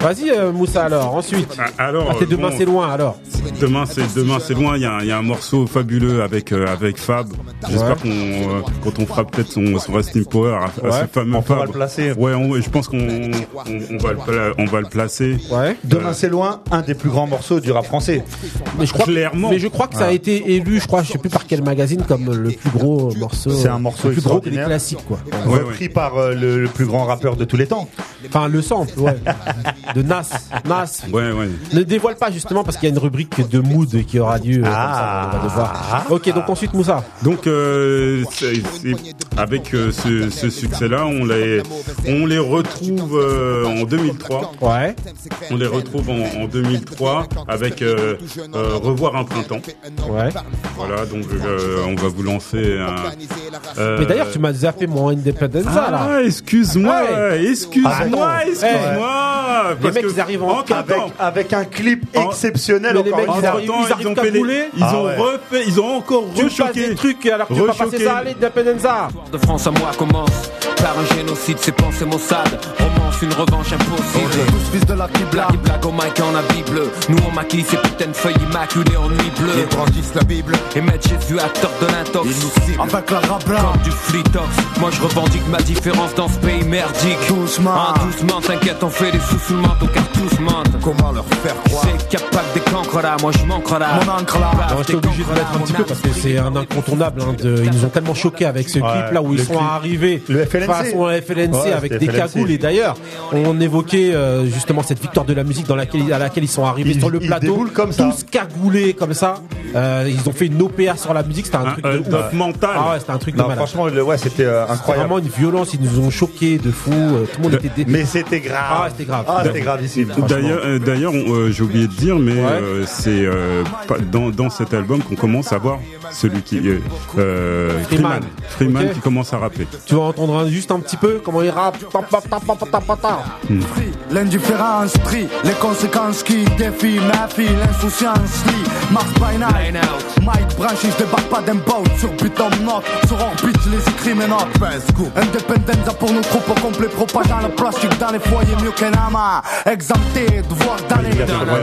Vas-y euh, Moussa alors, ensuite. Ah, Alors, Ah, demain bon, c'est loin alors. Demain c'est demain c'est loin. Il y, a, un- il y a un morceau fabuleux avec euh, avec Fab. J'espère Ouais. qu'on euh, quand on fera peut-être son son Resting Power à, à ce fameux on Fab. le placer. Ouais, on- je pense qu'on on, on va le pla- on va le placer. Ouais. Demain c'est loin, un des plus grands morceaux du rap français. Mais je crois Clairement. mais je crois que ça a Ah. été élu, je crois, je sais plus par quel magazine comme le plus gros morceau. C'est un morceau le plus gros que classiques quoi. Ouais, repris par euh, le, le plus grand rappeur de tous les temps. Enfin le sample, ouais. De Nas, Nas. Ouais, ouais. Ne dévoile pas justement parce qu'il y a une rubrique de mood qui aura lieu. euh, comme ça, on va devoir. Ok, donc ensuite Moussa. Donc euh, avec euh, ce, ce on les on les retrouve euh, en 2003. Ouais. On les retrouve en, en 2003 avec euh, euh, Revoir un printemps. Ouais. Voilà, donc euh, on va vous lancer un. euh, Mais d'ailleurs, tu m'as zappé mon Independenza là. Ah, excuse-moi, excuse-moi, Ah, excuse-moi. Les parce mecs, ils arrivent en Avec, avec un clip En- exceptionnel Mais les mecs, ils arrivent- Entre-temps, ils ont fait cagouler. Ils Ah ont ouais. refait, ils ont encore Tu me passes rechoqué. des trucs alors que tu vas passer ça à l'Independenza. de France à moi commence par un génocide, c'est pensées Mossad. Romance, une revanche impossible. Tous fils de la Kibla, Blague, blague au mic en habit bleu. Nous on maquille ces putains de feuilles immaculées en nuit bleue. ils brandissent la Bible, Et mettre Jésus à tort de l'intox. ils nous ciblent. Avec la rabla, Comme du flitox. Moi je revendique ma différence dans ce pays merdique. Doucement. Ah, doucement, t'inquiète, on fait des sous sous le manteau car tous mentent. comment leur faire croire? C'est capable des cancres là, moi je manquerai là. Mon encre là. J'étais obligé de mettre un petit peu parce que c'est un incontournable. hein, de, ils nous ont tellement choqués avec ce Ouais, clip là où ils sont clip. arrivés Le FLNC. Façon FLNC Ouais, avec des FLNC. cagoules. Et d'ailleurs, on évoquait euh, justement cette victoire de la musique dans laquelle, à laquelle ils sont arrivés Ils- sur le ils plateau. comme ça. Tous cagoulés comme ça. Euh, ils ont fait une OPA sur la musique. C'était un, Un truc de ouf. mental. Ah ouais, c'était un truc de Non, malade. franchement, le- ouais, c'était euh, C'était incroyable. vraiment une violence. Ils nous ont choqués de fou. euh, Tout le monde était dé... Mais c'était grave. Ah, c'était grave. Ah, c'était gravissime. D'ailleurs, euh, d'ailleurs, euh, j'ai oublié de dire, mais Ouais. euh, c'est euh, dans, dans cet album qu'on commence à voir celui qui Freeman. Freeman, Freeman Ok. qui commence à rapper. Tu vas entendre un- juste un petit peu comment il rappe. Ta, ta. L'indifférence pris, les conséquences qui défient ma fille, l'insouciance lit, Mars by night. Mike branché, je débarque pas d'un boat sur Butom Knock, sur orbite, je les écris mes notes. Independenza pour nos troupes au complet, propageant le plastique dans les foyers, mieux qu'un ama. Exempté de voir d'aller.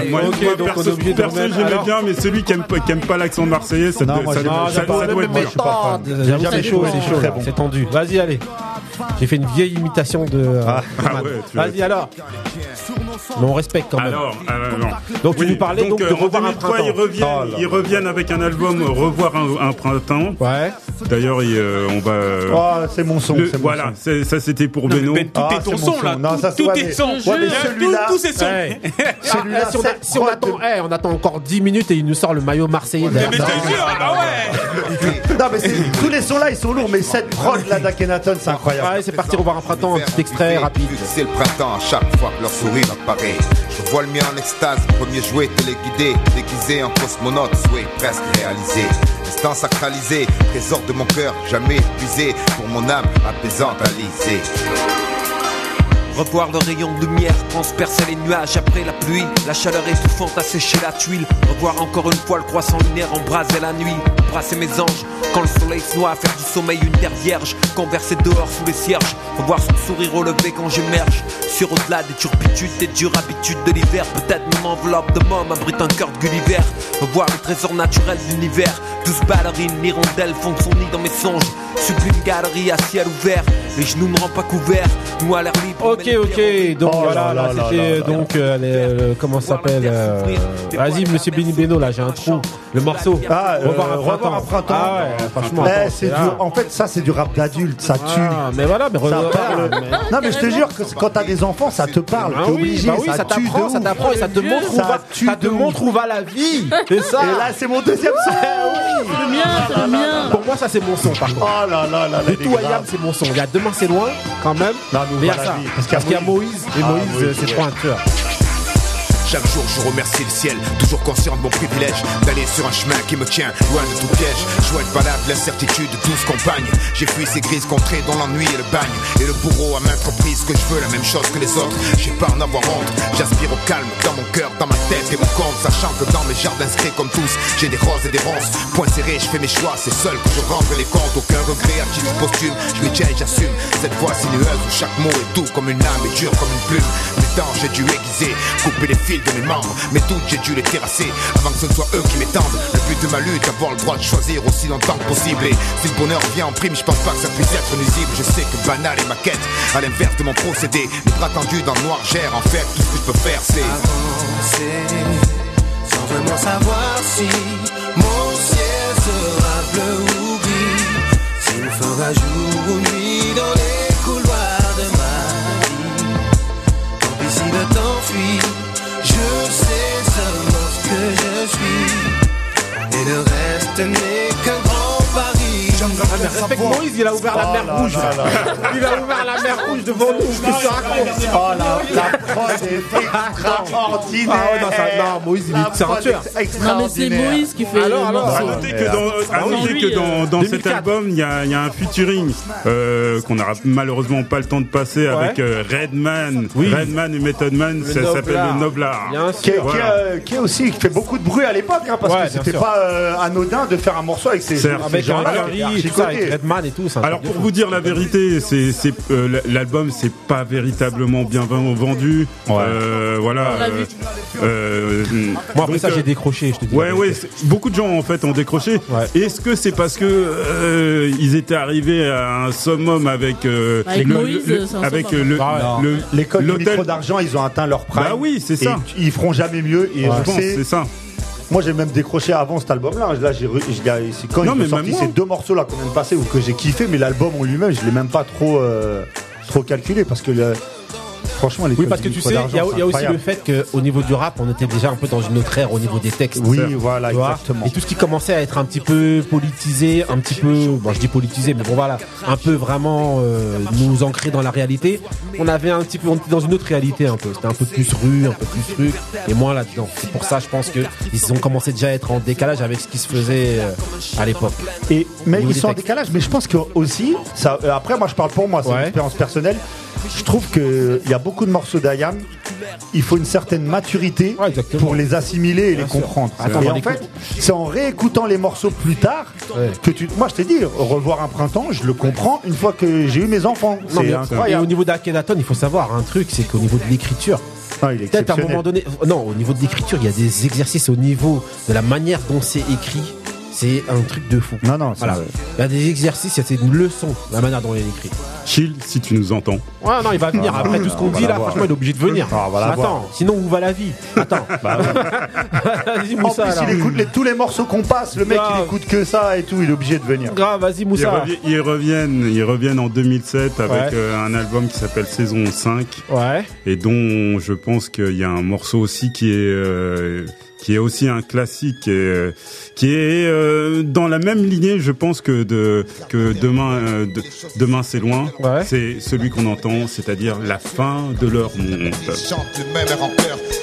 Moi, perso, j'aimais bien, mais celui qui aime, pas- qui aime pas l'accent marseillais, ça, Non, doit- être c'est bien chaud, les c'est chaud, c'est tendu. Vas-y, allez. J'ai fait une vieille imitation de. euh, Ah. Ah ouais, tu vois. Vas-y alors. Mais on respecte quand même. Alors, euh, non. Donc, tu nous parlais donc, de euh, Revoir un 2003, ils printemps. reviennent, Oh là ils reviennent avec un album euh, Revoir un, un printemps. Ouais. D'ailleurs, il, euh, on va. euh, Ah, c'est mon son, le- c'est mon voilà, son. ça c'était pour Beno. Ben, tout Ah, est ton mon son, là. son. Non, ça, tout est son. ouais, mais Tout- celui-là- Tous ces sons. Hey. Celui-là, si on, a- cette si on prod attend, on attend encore 10 minutes et il nous sort le maillot marseillais Mais derrière. je te jure, ah ouais. Non, mais c'est- tous les sons là, ils sont lourds, mais cette prod là d'Akhenaton, c'est incroyable. Ouais, c'est parti, revoir un printemps, un petit extrait rapide. C'est le printemps à chaque fois que leur sourire apparaît. Je vois le mien en extase, premier jouet téléguidé, déguisé en cosmonaute, souhait presque réalisé. Instant sacralisé, trésor de mon cœur, jamais épuisé, pour mon âme apaisante alisée. Revoir le rayon de lumière transpercer les nuages après la pluie. La chaleur étouffante a séché la tuile. Revoir encore une fois le croissant lunaire embraser la nuit. Brasser mes anges quand le soleil se noie. Faire du sommeil une terre vierge. Converser dehors sous les cierges. Revoir son sourire relevé quand j'émerge. Sur au-delà des turpitudes, des dures habitudes de l'hiver. Peut-être même enveloppe de môme abrite un cœur de Gulliver. Revoir le trésor naturel de l'univers. Douze ballerines, l'hirondelle font son nid dans mes songes. Sublime galerie à ciel ouvert. Les genoux me rendent pas couverts. Nous à l'air libre. Ok, ok, donc Oh voilà, là là, là là c'était là là. donc, euh, les- le- comment ça s'appelle euh, Vas-y, monsieur Benny Beno, là, j'ai un trou. Le morceau. Ah, euh, revoir un Revoir printemps. un printemps. Ah ouais, franchement. Eh, c'est du- en fait, ça, c'est du rap d'adulte, ça tue. Ah, mais voilà, mais Ça revoir- parle. mais- Non, mais je te jure que quand t'as des enfants, ça te parle. Ah T'es oui, obligé, bah oui, ça tue de t'apprend, ça t'apprend et ça te montre où Ça va, tue ça te montre où va la vie. C'est ça. Et là, c'est mon deuxième son. C'est le mien, c'est le mien. Pour moi, ça c'est mon son, par contre. Oh là là là tout c'est mon son. Il y a Demain c'est loin, quand même. Non, mais ça. Parce qu'il y a Moïse. Et Ah, Moïse, c'est trop un tueur. Chaque jour je remercie le ciel, toujours conscient de mon privilège D'aller sur un chemin qui me tient loin de tout piège. Joie de balade, l'incertitude, douce compagne J'ai fui ces grises contrées dont l'ennui et le bagne. Et le bourreau à maintes reprises que je veux la même chose que les autres. J'ai pas en avoir honte, j'aspire au calme dans mon cœur, dans ma tête et mon compte Sachant que dans mes jardins inscrits comme tous, j'ai des roses et des ronces Point serré, je fais mes choix, c'est seul que je rendre les comptes Aucun regret à titre posthume, je m'y tiens et j'assume. Cette voix sinueuse où chaque mot est doux comme une lame et dur comme une plume J'ai dû aiguiser, couper les fils de mes membres Mes doutes j'ai dû les terrasser avant que ce ne soit eux qui m'étendent. Le but de ma lutte, avoir le droit de choisir aussi longtemps que possible. Et si le bonheur vient en prime, je pense pas que ça puisse être nuisible. Je sais que banal est ma quête, à l'inverse de mon procédé. Les bras tendus dans le noir gèrent en fait tout ce que je peux faire c'est avancer sans vraiment savoir si mon ciel sera bleu ou gris, s'il fera jour ou nuit que je suis, et le reste Ah, respecte Moïse, il a ouvert la Oh mer là rouge. Il a ouvert la mer rouge devant nous. Qu'est-ce que tu racontes? Oh la, la prod est extraordinaire. Ah ouais, non, Moïse, il est- un tueur. Non, mais c'est. Moïse qui fait Alors, alors, À morceau. noter que dans, à noter que dans, dans cet 2004. album, il y a, il y a un featuring euh, qu'on n'aura malheureusement pas le temps de passer avec euh, Redman, Oui. Redman et Method Man. Le Ça s'appelle le Qui est, est, euh, qui est aussi qui fait beaucoup de bruit à l'époque hein, parce Ouais, que c'était pas euh, anodin de faire un morceau avec ces Avec un ça, avec. Redman et tout. un Alors pour vous dire la vérité, c'est euh, l'album c'est pas véritablement bien vendu. Euh, voilà. Euh, Moi, après donc, ça, euh, j'ai décroché, je te dis. Ouais, ouais, beaucoup de gens en fait ont décroché. Ouais. Est-ce que c'est parce que euh, ils étaient arrivés à un summum avec euh, Avec le- Moïse, avec summum. le, L'école du l'hôtel- micro d'argent, ils ont atteint leur prime. Bah oui, c'est ça. Et ils feront jamais mieux. Et Je je pense, c'est ça. Moi j'ai même décroché avant cet album-là. Là, j'ai, re- j'ai- c'est quand Non, ils mais ont sorti même moi. ces deux morceaux-là qu'on vient de passer ou que j'ai kiffé, mais l'album en lui-même, je l'ai même pas trop, euh, trop calculé parce que le- franchement, Oui, l'école parce que tu sais, il y a, y aussi le fait qu'au niveau du rap, on était déjà un peu dans une autre ère au niveau des textes. Oui, voilà, exactement. Et tout ce qui commençait à être un petit peu politisé, un petit peu, bon, je dis politisé, mais bon voilà, un peu vraiment euh, nous ancrer dans la réalité. On avait un petit peu, on était dans une autre réalité un peu. C'était un peu plus rue, un peu plus truc, et moins là-dedans. C'est pour ça, je pense que ils ont commencé déjà à être en décalage avec ce qui se faisait euh, à l'époque. Et mais ils sont en décalage. Mais je pense que aussi, ça. euh, après, moi, je parle pour moi, c'est une expérience personnelle. Je trouve que il y a beaucoup de morceaux d'Ayam. Il faut une certaine maturité Ouais, pour les assimiler et Bien les sûr. comprendre. Attends, et en fait, c'est en réécoutant les morceaux plus tard Ouais. que tu. Moi, je t'ai dit, revoir un printemps, je le comprends une fois que j'ai eu mes enfants. C'est mais- et au incroyable. niveau d'Akhenaton, il faut savoir un truc, c'est qu'au niveau de l'écriture, Ah, Peut-être à un moment donné, non, au niveau de l'écriture, il y a des exercices au niveau de la manière dont c'est écrit. C'est un truc de fou. Non, non, c'est voilà. vrai. Il y a des exercices, c'est une leçon, la manière dont il est écrit. Chill, si tu nous entends. Ouais, non, il va venir. Ah, Après tout ce qu'on dit là, voir. franchement, il est obligé de venir. Ah, Attends, voir. sinon où va la vie Attends. Vas-y, En Moussa. plus, alors. il écoute les- tous les morceaux qu'on passe. Le mec, il écoute que ça et tout. Il est obligé de venir. Grave, vas-y, Ils, Moussa. revi- ils reviennent, ils reviennent en 2007 avec Ouais. euh, un album qui s'appelle Saison 5 Ouais. et dont je pense qu'il y a un morceau aussi qui est euh, qui est aussi un classique et euh, qui est euh, dans la même lignée, je pense que de que demain euh, de- demain c'est loin. Ouais. C'est celui qu'on entend, c'est-à-dire la fin de leur monde.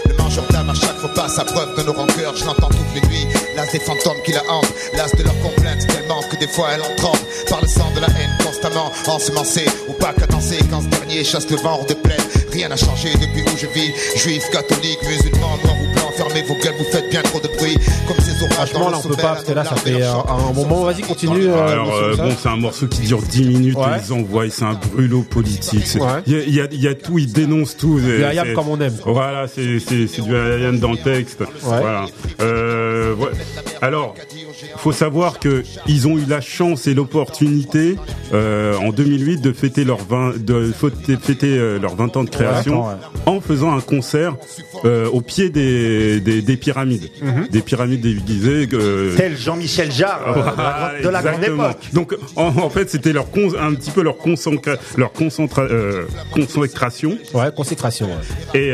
le mangeur d'âme à chaque repas, sa preuve de nos rancœurs. Je l'entends toutes les nuits, l'as des fantômes qui la hantent. L'as de leurs complaintes tellement que des fois elle en trempe. Par le sang de la haine constamment ensemencé. Ou pas cadencé quand ce dernier chasse le vent hors de plaine. Rien n'a changé depuis où je vis. Juif, catholique, musulman, noir ou blanc. Fermez vos gueules, vous faites bien trop de bruit. Comme ces orages Franchement, là, on peut pas, parce que là, ça fait euh, un moment. Vas-y, continue. euh, Alors euh, Moussa. bon, c'est un morceau qui dure 10 minutes. Ouais. Ils envoient, c'est un brûlot politique. Ouais. Il y, a, il y a- il y a tout, ils dénoncent tout. Du c'est- comme on aime. Voilà, c'est du Hayam dans le texte. Voilà. Euh. Alors, faut savoir que ils ont eu la chance et l'opportunité euh, en 2008 de fêter leur 20 de fêter, fêter, euh, leurs 20 ans de création Ouais, ouais. en faisant un concert euh, au pied des des, des pyramides, des pyramides déguisées. Tel Jean-Michel Jarre de la- grande époque. Donc en, en fait c'était leur con- un petit peu leur concentra- leur concentra- concentration Ouais, consécration. ouais. et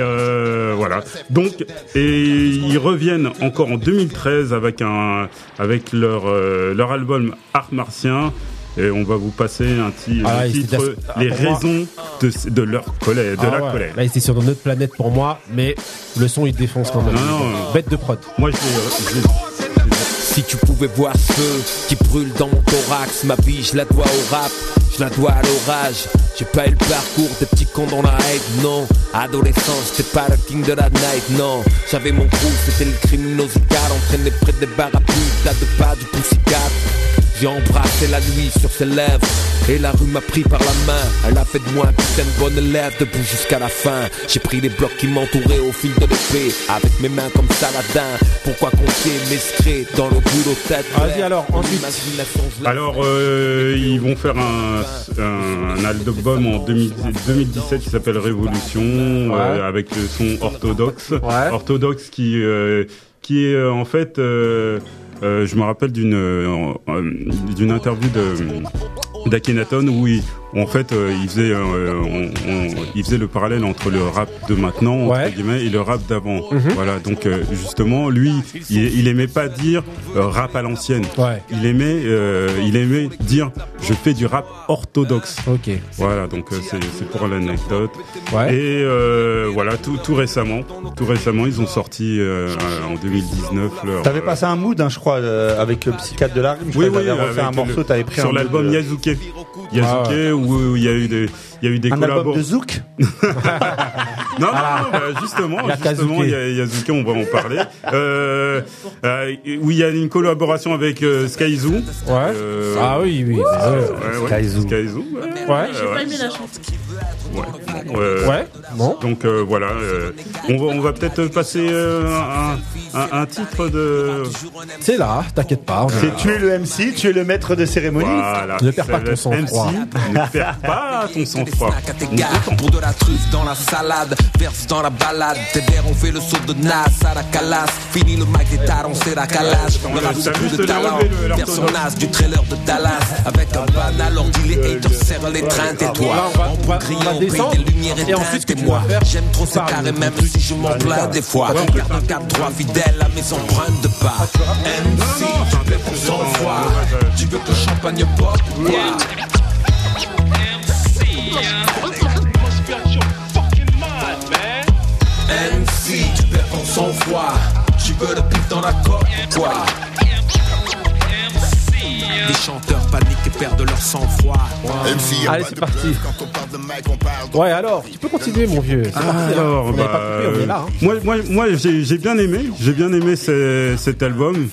voilà. Donc et ils reviennent encore en 2013 avec un avec leur euh, leur album Art Martien. Et on va vous passer un, ti- Ah titre, les moi- raisons de, de leur colère, de Ah la ouais. colère. Là, il était sur notre planète pour moi, mais le son, il défonce quand même. Non, non. Bête de prod. Moi, je l'ai- Si tu pouvais voir ce feu qui brûle dans mon thorax, ma vie je la dois au rap, je la dois à l'orage. J'ai pas eu le parcours des petits cons dans la haine, non. Adolescence, j'étais pas le king de la night, non. J'avais mon crew, c'était le criminosical, entraîné près des barres à là de pas du poussicat. J'ai embrassé la nuit sur ses lèvres Et la rue m'a pris par la main. Elle a fait de moi un putain de bonne élève Debout jusqu'à la fin. J'ai pris les blocs qui m'entouraient au fil de l'épée Avec mes mains comme Saladin. Pourquoi confier mes secrets dans le boulot tête Vas-y alors, ensuite. Alors, euh, ils vont faire un, un, un album en 2000 2017 qui s'appelle Révolution, euh, avec le son orthodoxe. Orthodoxe qui, euh, qui est euh, en fait, je me rappelle d'une euh, euh, d'une interview de d'Akhenaton où il, en fait, euh, il faisait, euh, on- on- il faisait le parallèle entre le rap de maintenant entre guillemets et le rap d'avant. Mhm. Voilà, donc euh, justement, lui, il, il aimait pas dire euh, rap à l'ancienne. Il aimait, euh, il aimait dire je fais du rap orthodoxe. Ok. Voilà, donc euh, c'est pour l'anecdote. Et euh, voilà, tout, tout récemment, tout récemment, ils ont sorti euh, en 2019 leur. T'avais passé un mood, hein, je crois, euh, avec le psychiatre de la rime. Oui, crois que oui, refait un morceau, le- t'avais pris sur l'album Yazuke. Yazuke où il y a eu des, il y a eu des Un album collabos. de Zouk Non, non, non, bah, justement, Il y a justement, il y a Yazuke, on va en parler. Euh, euh, où il y a une collaboration avec euh, Skyzoo. Ouais. Ah oui, oui. Ouais, ouais. ouais, Skyzoo. Skyzoo, ouais. Ouais. J'ai pas aimé la chanson. Ouais. Euh, Ouais, bon. Donc euh, voilà, euh, on va, on va peut-être passer euh, un, un, un titre de. C'est là, t'inquiète pas. C'est tu es le MC, tu es le maître de cérémonie. Voilà. Ne perds pas ton va sang-froid. MC, Ne perds pas ton tes gars Pour de la truffe dans la salade Verse dans la balade Tes verres ont fait le saut de Nas à la calasse Fini le mic des tarons c'est la calage Le rap de talent. Personnage du trailer de Dallas Avec un banal ordi les haters serrent les trains Et Là, toi on va- en on des lumières Et ensuite, que moi j'aime trop carrés de Même si je m'en plains des fois. Garde un cap droit fidèle à mes empreintes de pas. MC tu fais pour froid Tu veux que le champagne pop ou quoi? MC, tu perds ton sang-froid. Tu veux le pif dans la coque ou quoi? Des chanteurs paniquent et perdent leur sang-froid. Allez, c'est parti. Ouais, alors, tu peux continuer, mon vieux. Hein. Alors, bah, pas coupé, on est là. hein. moi, moi, moi, j'ai j'ai bien aimé, j'ai bien aimé ce- cet album.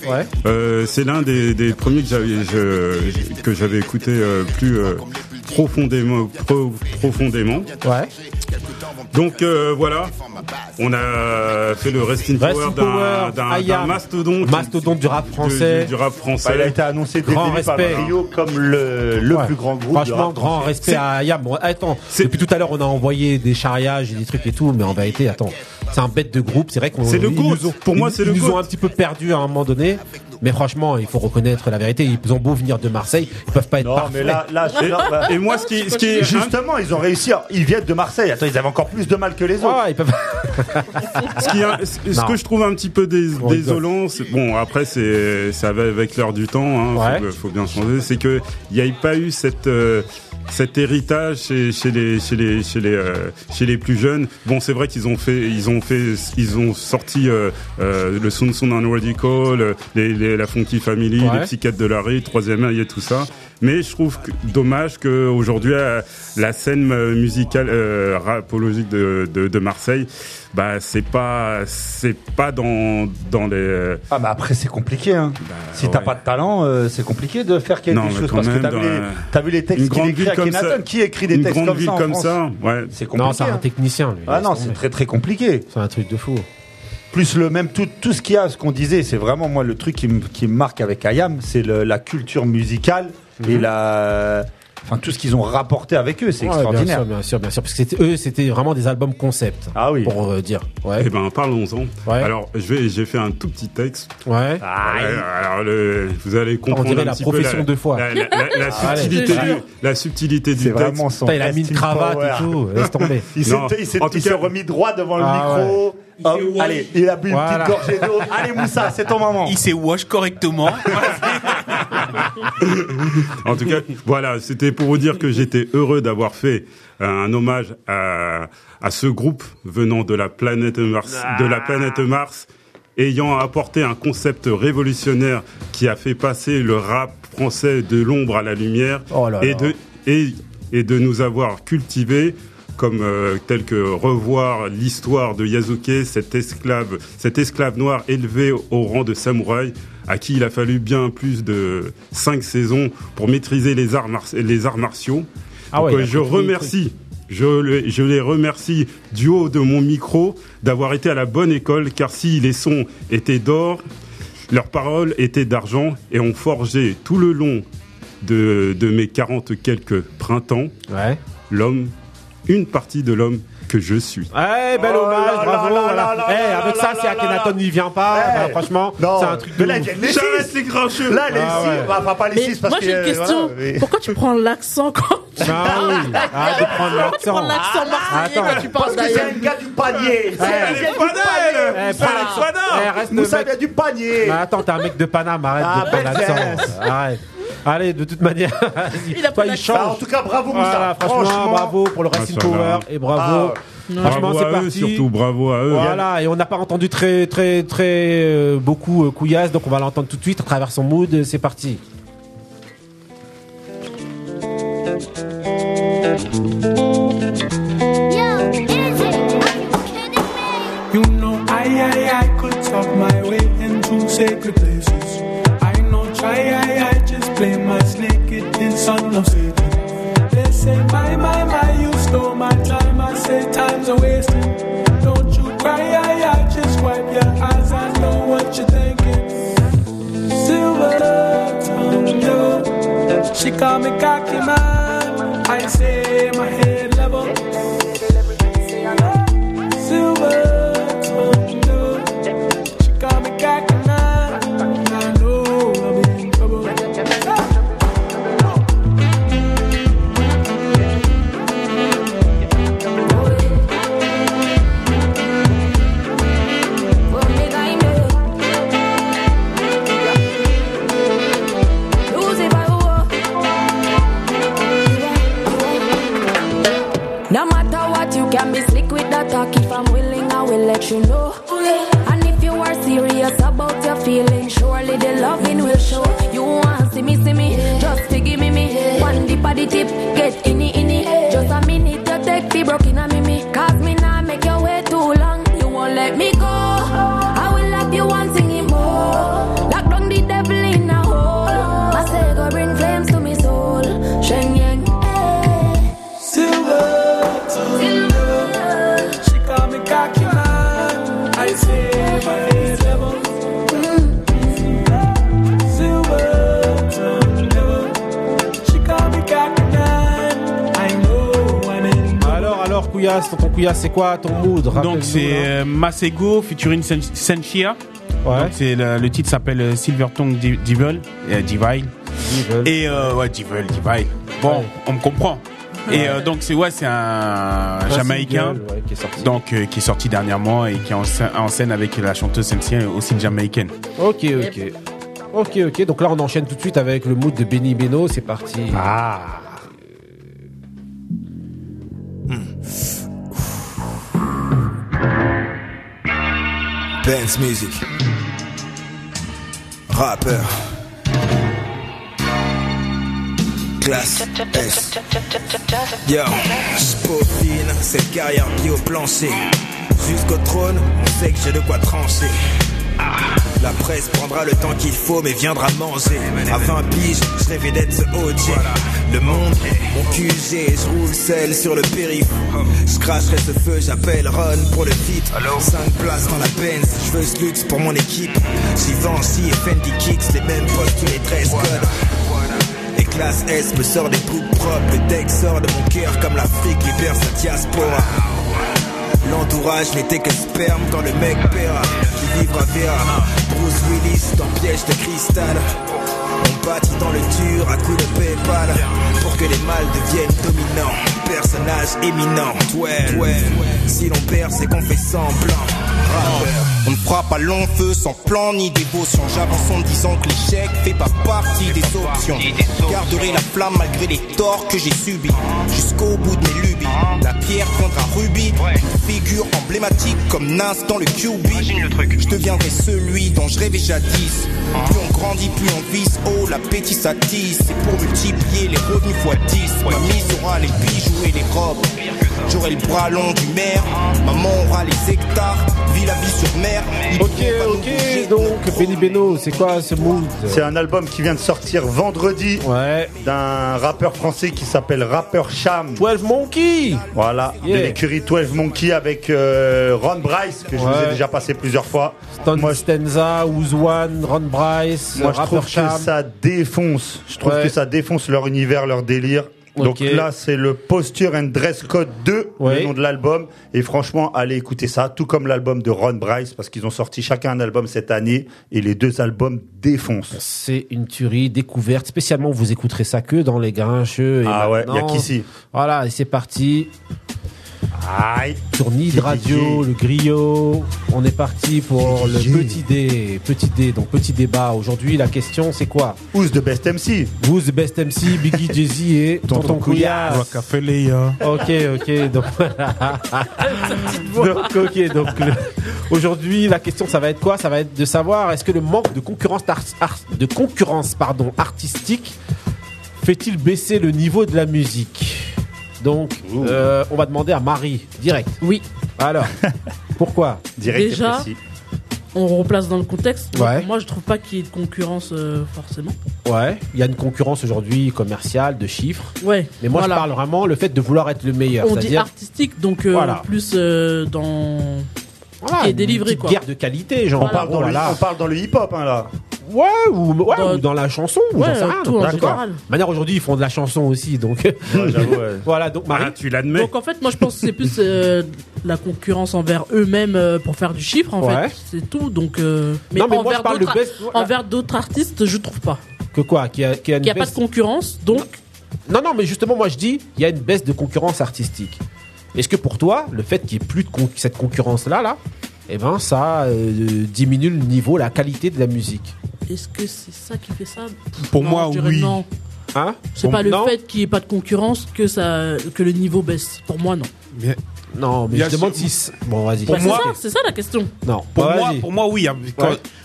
Euh, c'est l'un des, des premiers que j'avais, je- que j'avais écouté euh, plus euh, profondément, pro- profondément. Ouais. Donc euh, voilà, on a fait le Rest in Rest Power d'un- mastodonte. Mastodonte du rap français. Du, du rap français. Bah, il a été annoncé Grand début par respect. Rio comme le, le Ouais. plus grand groupe. Franchement, rap grand français. respect à Ayam. Bon, attends, depuis tout à l'heure, on a envoyé des charriages et des trucs et tout, mais en vérité, attends, c'est un bête de groupe. C'est vrai qu'on C'est le ont- Pour moi, c'est le Ils nous ont un petit peu perdu à un moment donné, mais franchement, il faut reconnaître la vérité. Ils ont beau venir de Marseille, ils peuvent pas être Non, parfaits. mais là, là, Et- là, bah, et moi, ce qui- ce qui est- justement, ils ont réussi. Ils viennent de Marseille. Attends, ils avaient encore plus de mal que les autres. Ouais, ils peuvent. Ce, qui est- ce- ce Non. que je trouve un petit peu dés- désolant, c'est- bon après c'est ça va avec l'heure du temps, hein, Ouais. faut, faut bien changer, c'est que il n'y a pas eu cette euh, cet héritage chez, chez les chez les chez les euh, chez les plus jeunes. Bon c'est vrai qu'ils ont fait ils ont fait ils ont sorti euh, euh, le Sun Sun Unworthy Call, euh, les, les- la Funky Family, Ouais. les psychiatres de la rue, troisième œil et tout ça. Mais je trouve que, dommage que aujourd'hui euh, la scène euh, musicale euh, rapologique de, de, de Marseille, bah c'est pas c'est pas dans dans les Ah, mais après, c'est compliqué. Hein. si t'as ouais. pas de talent, euh, c'est compliqué de faire quelque Non, chose. Parce que t'as vu, vu les textes qu'il écrit ville à comme ça, Kenaton. Qui écrit des une textes grande comme ville ça en comme France? ça, ouais. C'est compliqué. Non, c'est un hein. technicien, lui. Ah non, c'est très très compliqué. C'est un truc de fou. Plus le même tout, tout ce qu'il y a, ce qu'on disait, c'est vraiment moi le truc qui me qui me marque avec Ayam, c'est le- la culture musicale et Mhm. la, enfin tout ce qu'ils ont rapporté avec eux, c'est Ouais, extraordinaire. Bien sûr, bien sûr, bien sûr. Parce que c'était eux, c'était vraiment des albums concept. Ah oui. Pour euh, dire. Ouais. Eh ben parlons-en. Ouais. Alors je vais j'ai fait un tout petit texte. Ouais. Ouais, alors le, vous allez comprendre dirait un la petit profession peu la, deux fois. La, la- la- la Allez. subtilité du, la subtilité du texte. vraiment son. Putain, il a mis une cravate Power. et tout. Laisse tomber. Il s'est remis droit devant le Ah micro. Hop, allez, il a bu une Voilà. petite gorgée d'eau. Allez Moussa, c'est ton moment. Il s'est wash correctement. En tout cas, voilà, c'était pour vous dire que j'étais heureux d'avoir fait euh, un hommage à, à ce groupe venant de la planète Mars, de la planète Mars, ayant apporté un concept révolutionnaire qui a fait passer le rap français de l'ombre à la lumière Oh là et de et, et de nous avoir cultivés comme euh, tel que revoir l'histoire de Yasuke, cet esclave, cet esclave noir élevé au rang de samouraï, à qui il a fallu bien plus de cinq saisons pour maîtriser les arts, mar- les arts martiaux. Ah ouais, Donc, euh, je remercie, je, je les remercie du haut de mon micro d'avoir été à la bonne école, car si les sons étaient d'or, leurs paroles étaient d'argent et ont forgé tout le long de, de mes 40 quelques printemps Ouais. l'homme, une partie de l'homme que je suis. Eh, bel Oh hommage, là bravo. là voilà. là Eh, avec ça, si Akhenaton n'y vient pas, Eh, bah, franchement, c'est un truc de là, les six. les grincheux. Là, les Ah six, ouais. bah, enfin, pas les Mais six parce moi que. j'ai une question. voilà, mais- Pourquoi tu prends l'accent quand Ah oui, arrête de prendre Pourquoi tu prends l'accent. l'accent marseillais quand tu parles Parce que c'est un gars du panier. C'est un Eh, gars du panier. Eh, Eh, Moussa mec. vient du panier. Mais attends, t'es un mec de Paname, arrête Ah, de prendre l'accent. Arrête. Allez, de toute manière. Il a pas il d'accent. Bah, en change. tout cas, bravo Moussa. Voilà, franchement, bravo pour le Racing Ah. Power et bravo. Ah, Franchement, bravo c'est à eux, parti. surtout bravo à eux. Voilà, et on n'a pas entendu très, très, très euh, beaucoup euh, Couillasse, donc on va l'entendre tout de suite à travers son mood. C'est parti. You know, I, I, I could talk my way into sacred places. I know, try, I, I son of Satan. They say, my, my, my, you stole my time. I say, time's a wasting. Don't you cry, I, I just wipe your eyes. I know what you're thinking. Silver tongue, yo. She call me cocky man. I say, my head the tip, get inni, inni. Just a minute to take the broken Couillasse, c'est quoi ton mood? Donc c'est là. euh, Masego featuring Sen- Senchia. Ouais. Donc c'est le, le titre s'appelle euh, Silver Tongue Devil, euh, Divine. Et euh, ouais, Devil, Divine. Bon, Ouais. on me comprend. Et euh, donc c'est ouais, c'est un, Jamaïcain. ouais, qui est sorti. Donc euh, qui est sorti dernièrement et qui est en, scène- en scène avec la chanteuse Senchia aussi jamaïcaine. Ok, ok. Ok, ok. Donc là, on enchaîne tout de suite avec le mood de Benny Beno. C'est parti. Ah. Benz Music. Rappeur. Classe S. Yo, j'peaufine cette carrière bio plancher. Jusqu'au trône, on sait que j'ai de quoi trancher. Ah, La presse prendra le temps qu'il faut, mais viendra manger. À 20 piges, je rêvais d'être ce OG. Le monde, mon QG, je roule seul sur le périph. Je cracherai ce feu, j'appelle Ron pour le feat. 5 places dans la Benz, je veux ce luxe pour mon équipe. Givenchy et Fendi Kicks, les mêmes postes, tous les dress codes. Et classe S me sort des trucs propres. Le deck sort de mon cœur comme l'Afrique libère sa diaspora. L'entourage n'était que sperme quand le mec paiera. Qui vivra verra. Dans piège de cristal. On bâtit dans le dur à coups de Paypal. Pour que les mâles deviennent dominants. Personnage éminent. Ouais, ouais. Si l'on perd, c'est qu'on fait semblant. On ne fera pas long feu sans plan ni dévotion. J'avance en disant que l'échec fait pas partie des options. Garderai la flamme malgré les torts que j'ai subis. Jusqu'au bout de mes La pierre fondra rubis. Une figure emblématique comme Nas dans le QB. Je deviendrai celui dont je rêvais jadis. Plus on grandit, plus on vise. Oh, l'appétit s'attise. C'est pour multiplier les revenus fois 10. Ma mise aura les bijoux et les robes. J'aurai le bras long du maire. Maman aura les hectares. Vie la vie sur mer. Ok, ok. Donc, Benny Beno, c'est quoi ce mood C'est un album qui vient de sortir vendredi Ouais. d'un rappeur français qui s'appelle Rapper Cham. 12 Monkey Voilà, Yeah. de l'écurie 12 Monkey avec euh, Ron Bryce, que je vous ai déjà passé plusieurs fois. Stan Stenza, Ouzwan, Ron Bryce, Moi, je trouve Cham. que ça défonce. Je trouve Ouais. que ça défonce leur univers, leur délire. Donc là, c'est le Posture and Dress Code 2, Ouais. le nom de l'album. Et franchement, allez écouter ça, tout comme l'album de Ron Bryce, parce qu'ils ont sorti chacun un album cette année, et les deux albums défoncent. C'est une tuerie découverte. Spécialement, vous écouterez ça que dans les grincheux. Et Ah ouais, maintenant- y a qu'ici. Voilà, et c'est parti. Aïe. Sur Nid Radio, le griot. On est parti pour le petit dé. Petit dé, donc petit débat. Aujourd'hui, la question, c'est quoi? Who's the best MC Who's the best MC Biggie, Jay-Z et Tonton Couillasse. Rockefeller. Ok, ok, donc donc, ok, donc le- aujourd'hui la question ça va être quoi? Ça va être de savoir est-ce que le manque de concurrence de concurrence pardon artistique fait-il baisser le niveau de la musique? Donc euh, on va demander à Marie direct. Oui. Alors pourquoi Direct Déjà, précis. on replace dans le contexte. Ouais. Moi, je trouve pas qu'il y ait de concurrence euh, forcément. Ouais, il y a une concurrence aujourd'hui commerciale de chiffres. Ouais. Mais moi voilà. je parle vraiment le fait de vouloir être le meilleur, On dit c'est-à-dire artistique, donc euh, Voilà. plus euh, dans. Voilà, qui est délivré quoi. guerre de qualité, genre On parle, dans le, on parle dans le hip-hop, hein, là. Ouais, ou, ouais, Dans- ou dans la chanson, ou Ouais, j'en sais rien. tout d'accord. général. De manière aujourd'hui, ils font de la chanson aussi, donc. j'avoue, ouais. voilà, donc Marie. Ah, tu l'admets Donc en fait, moi je pense que c'est plus euh, la concurrence envers eux-mêmes euh, pour faire du chiffre en Ouais. fait. C'est tout. Donc, euh, mais, Non, mais moi, envers d'autres- best- envers d'autres artistes, je trouve pas. Que quoi Qu'il y a, qu'il y a une Qu'il n'y a pas de concurrence, donc Non, non, mais justement, moi je dis, il y a une baisse de concurrence artistique. Est-ce que pour toi, le fait qu'il n'y ait plus de con- cette concurrence-là, là, eh ben, ça euh, diminue le niveau, la qualité de la musique? Est-ce que c'est ça qui fait ça? Pour Non, moi, je oui. Non. Hein? C'est pas le non? fait qu'il n'y ait pas de concurrence que ça que le niveau baisse. Pour moi, non. Mais Non, mais je demande si. Bon, vas-y. Pour Bah, moi- c'est ça, c'est ça la question. Non, Pour Bah, moi, vas-y. pour moi, oui. hein,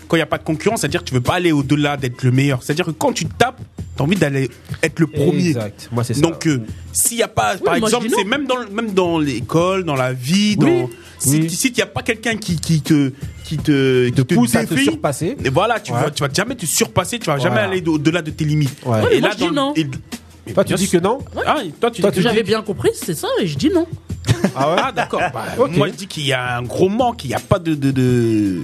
Quand il n'y a pas de concurrence, c'est-à-dire que tu veux pas aller au-delà d'être le meilleur. C'est-à-dire que quand tu tapes, tu as envie d'aller être le premier. Exact. Moi, c'est ça. Donc, euh, s'il n'y a pas, par exemple, c'est même dans, le- même dans l'école, dans la vie, dans, Oui. si, si n'y a pas quelqu'un qui, qui te, qui te, qui te pousse à te surpasser. Et voilà, tu Ouais. vas, tu vas jamais te surpasser, tu vas jamais Voilà. aller au-delà de tes limites. Ouais. Ouais, mais Et moi, là, non. et- Toi, tu dis que non Ah, toi, tu Toi, dis tu que J'avais bien compris, c'est ça, et je dis non. Ah ouais Ah d'accord. Bah. Moi je dis qu'il y a un gros manque, il n'y a pas de, de, de-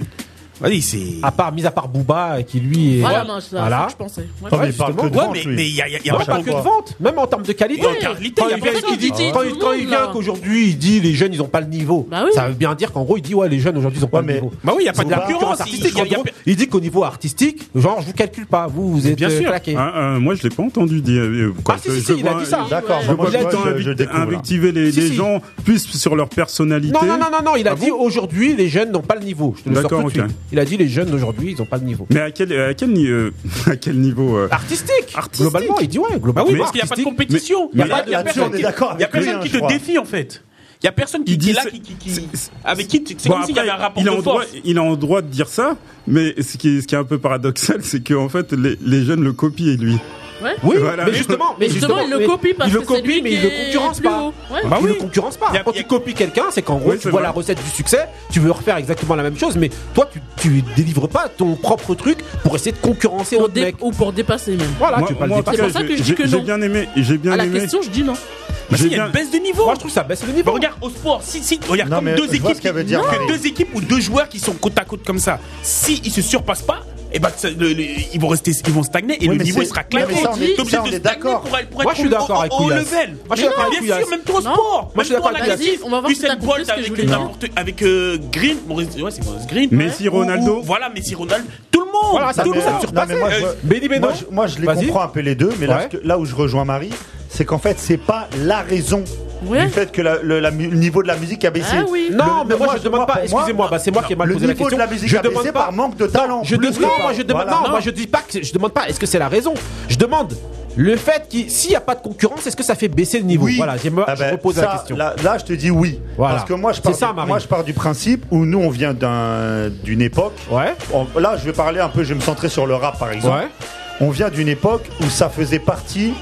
oui, c'est. À part, mis à part Booba, qui lui est. Voilà, voilà. ça que je pensais. Ouais, ouais, mais il parle de vente, mais il n'y a, y a, pas que de vente, même en termes de qualité. Quand il vient, qu'aujourd'hui, il dit les jeunes, ils n'ont pas le niveau. Bah ça veut bien dire qu'en gros, il dit ouais, les jeunes aujourd'hui, ils n'ont pas le niveau. Bah oui, il n'y a pas de la concurrence artistique. Il dit qu'au niveau artistique, genre, je vous calcule pas, vous, vous êtes bien sûr. claqué. Ah, euh, moi, je ne l'ai pas entendu dire. Euh, ah, si, si, il a dit ça. Euh, d'accord, je vois invectiver les gens, plus sur leur personnalité. Non, non, non, non, il a ah dit aujourd'hui, les jeunes n'ont pas le niveau. d'accord te. Il a dit les jeunes d'aujourd'hui, ils n'ont pas de niveau. Mais à quel, euh, à quel, euh, à quel niveau euh artistique. Globalement, il dit ouais, globalement. Bah oui, parce qu'il n'y a pas de compétition. Il n'y a, y a, personne qui, personne qui te défie en fait. Il n'y a personne qui dit là, avec qui c'est comme s'il y avait un rapport il a de force. Droit, il a en droit de dire ça, mais ce qui est, ce qui est un peu paradoxal, c'est qu'en fait, les, les jeunes le copient, lui. Oui, mais justement, mais justement, il le copie parce il le copie, mais il le bah concurrence pas. Il le concurrence pas. Quand tu copies quelqu'un, c'est qu'en gros, tu vois la recette du succès, tu veux refaire exactement la même chose, mais toi, tu, tu délivres pas ton propre truc pour essayer de concurrencer pour autre. Ou pour dépasser même. Voilà, tu le. C'est pour ça que je dis que non. J'ai bien aimé. La question, je dis non. Bah si, il y a une baisse de niveau. Moi, je trouve ça baisse de niveau. Bah, regarde, au sport, si, si, regarde, comme deux équipes, deux équipes ou deux joueurs qui sont côte à côte comme ça, si ils se surpassent pas, eh ben, et bah, ils vont rester, ils vont stagner et le niveau sera clairement. Moi, je suis d'accord avec Moi, je suis d'accord avec Bien même transport. Moi, je suis d'accord avec On va voir Bolt avec euh, Green. Ouais. Messi, Ronaldo. Voilà, Messi, Ronaldo. Tout le monde. Voilà, ça. Moi, euh, moi, je les comprends un peu les deux, mais là où je rejoins Marie, c'est qu'en fait, c'est pas la raison ouais. du fait que le, niveau de la musique a baissé. Ah oui. Non, mais moi, moi, je demande pas. Excusez-moi, bah, c'est moi qui ai mal posé la question. De la musique je a baissé pas, par manque de talent. Je non, moi, je demande, voilà. je dis demande pas. Est-ce que c'est la raison? Je demande. Le fait qu'il s'il n'y a pas de concurrence, est-ce que ça fait baisser le niveau? Voilà, j'ai ah ben, je repose ça, la question. Là, je te dis oui. Parce que moi je, pars du, moi, je pars du principe où nous, on vient d'une époque. Là, je vais parler un peu, je vais me centrer sur le rap, par exemple. On vient d'une époque où ça faisait partie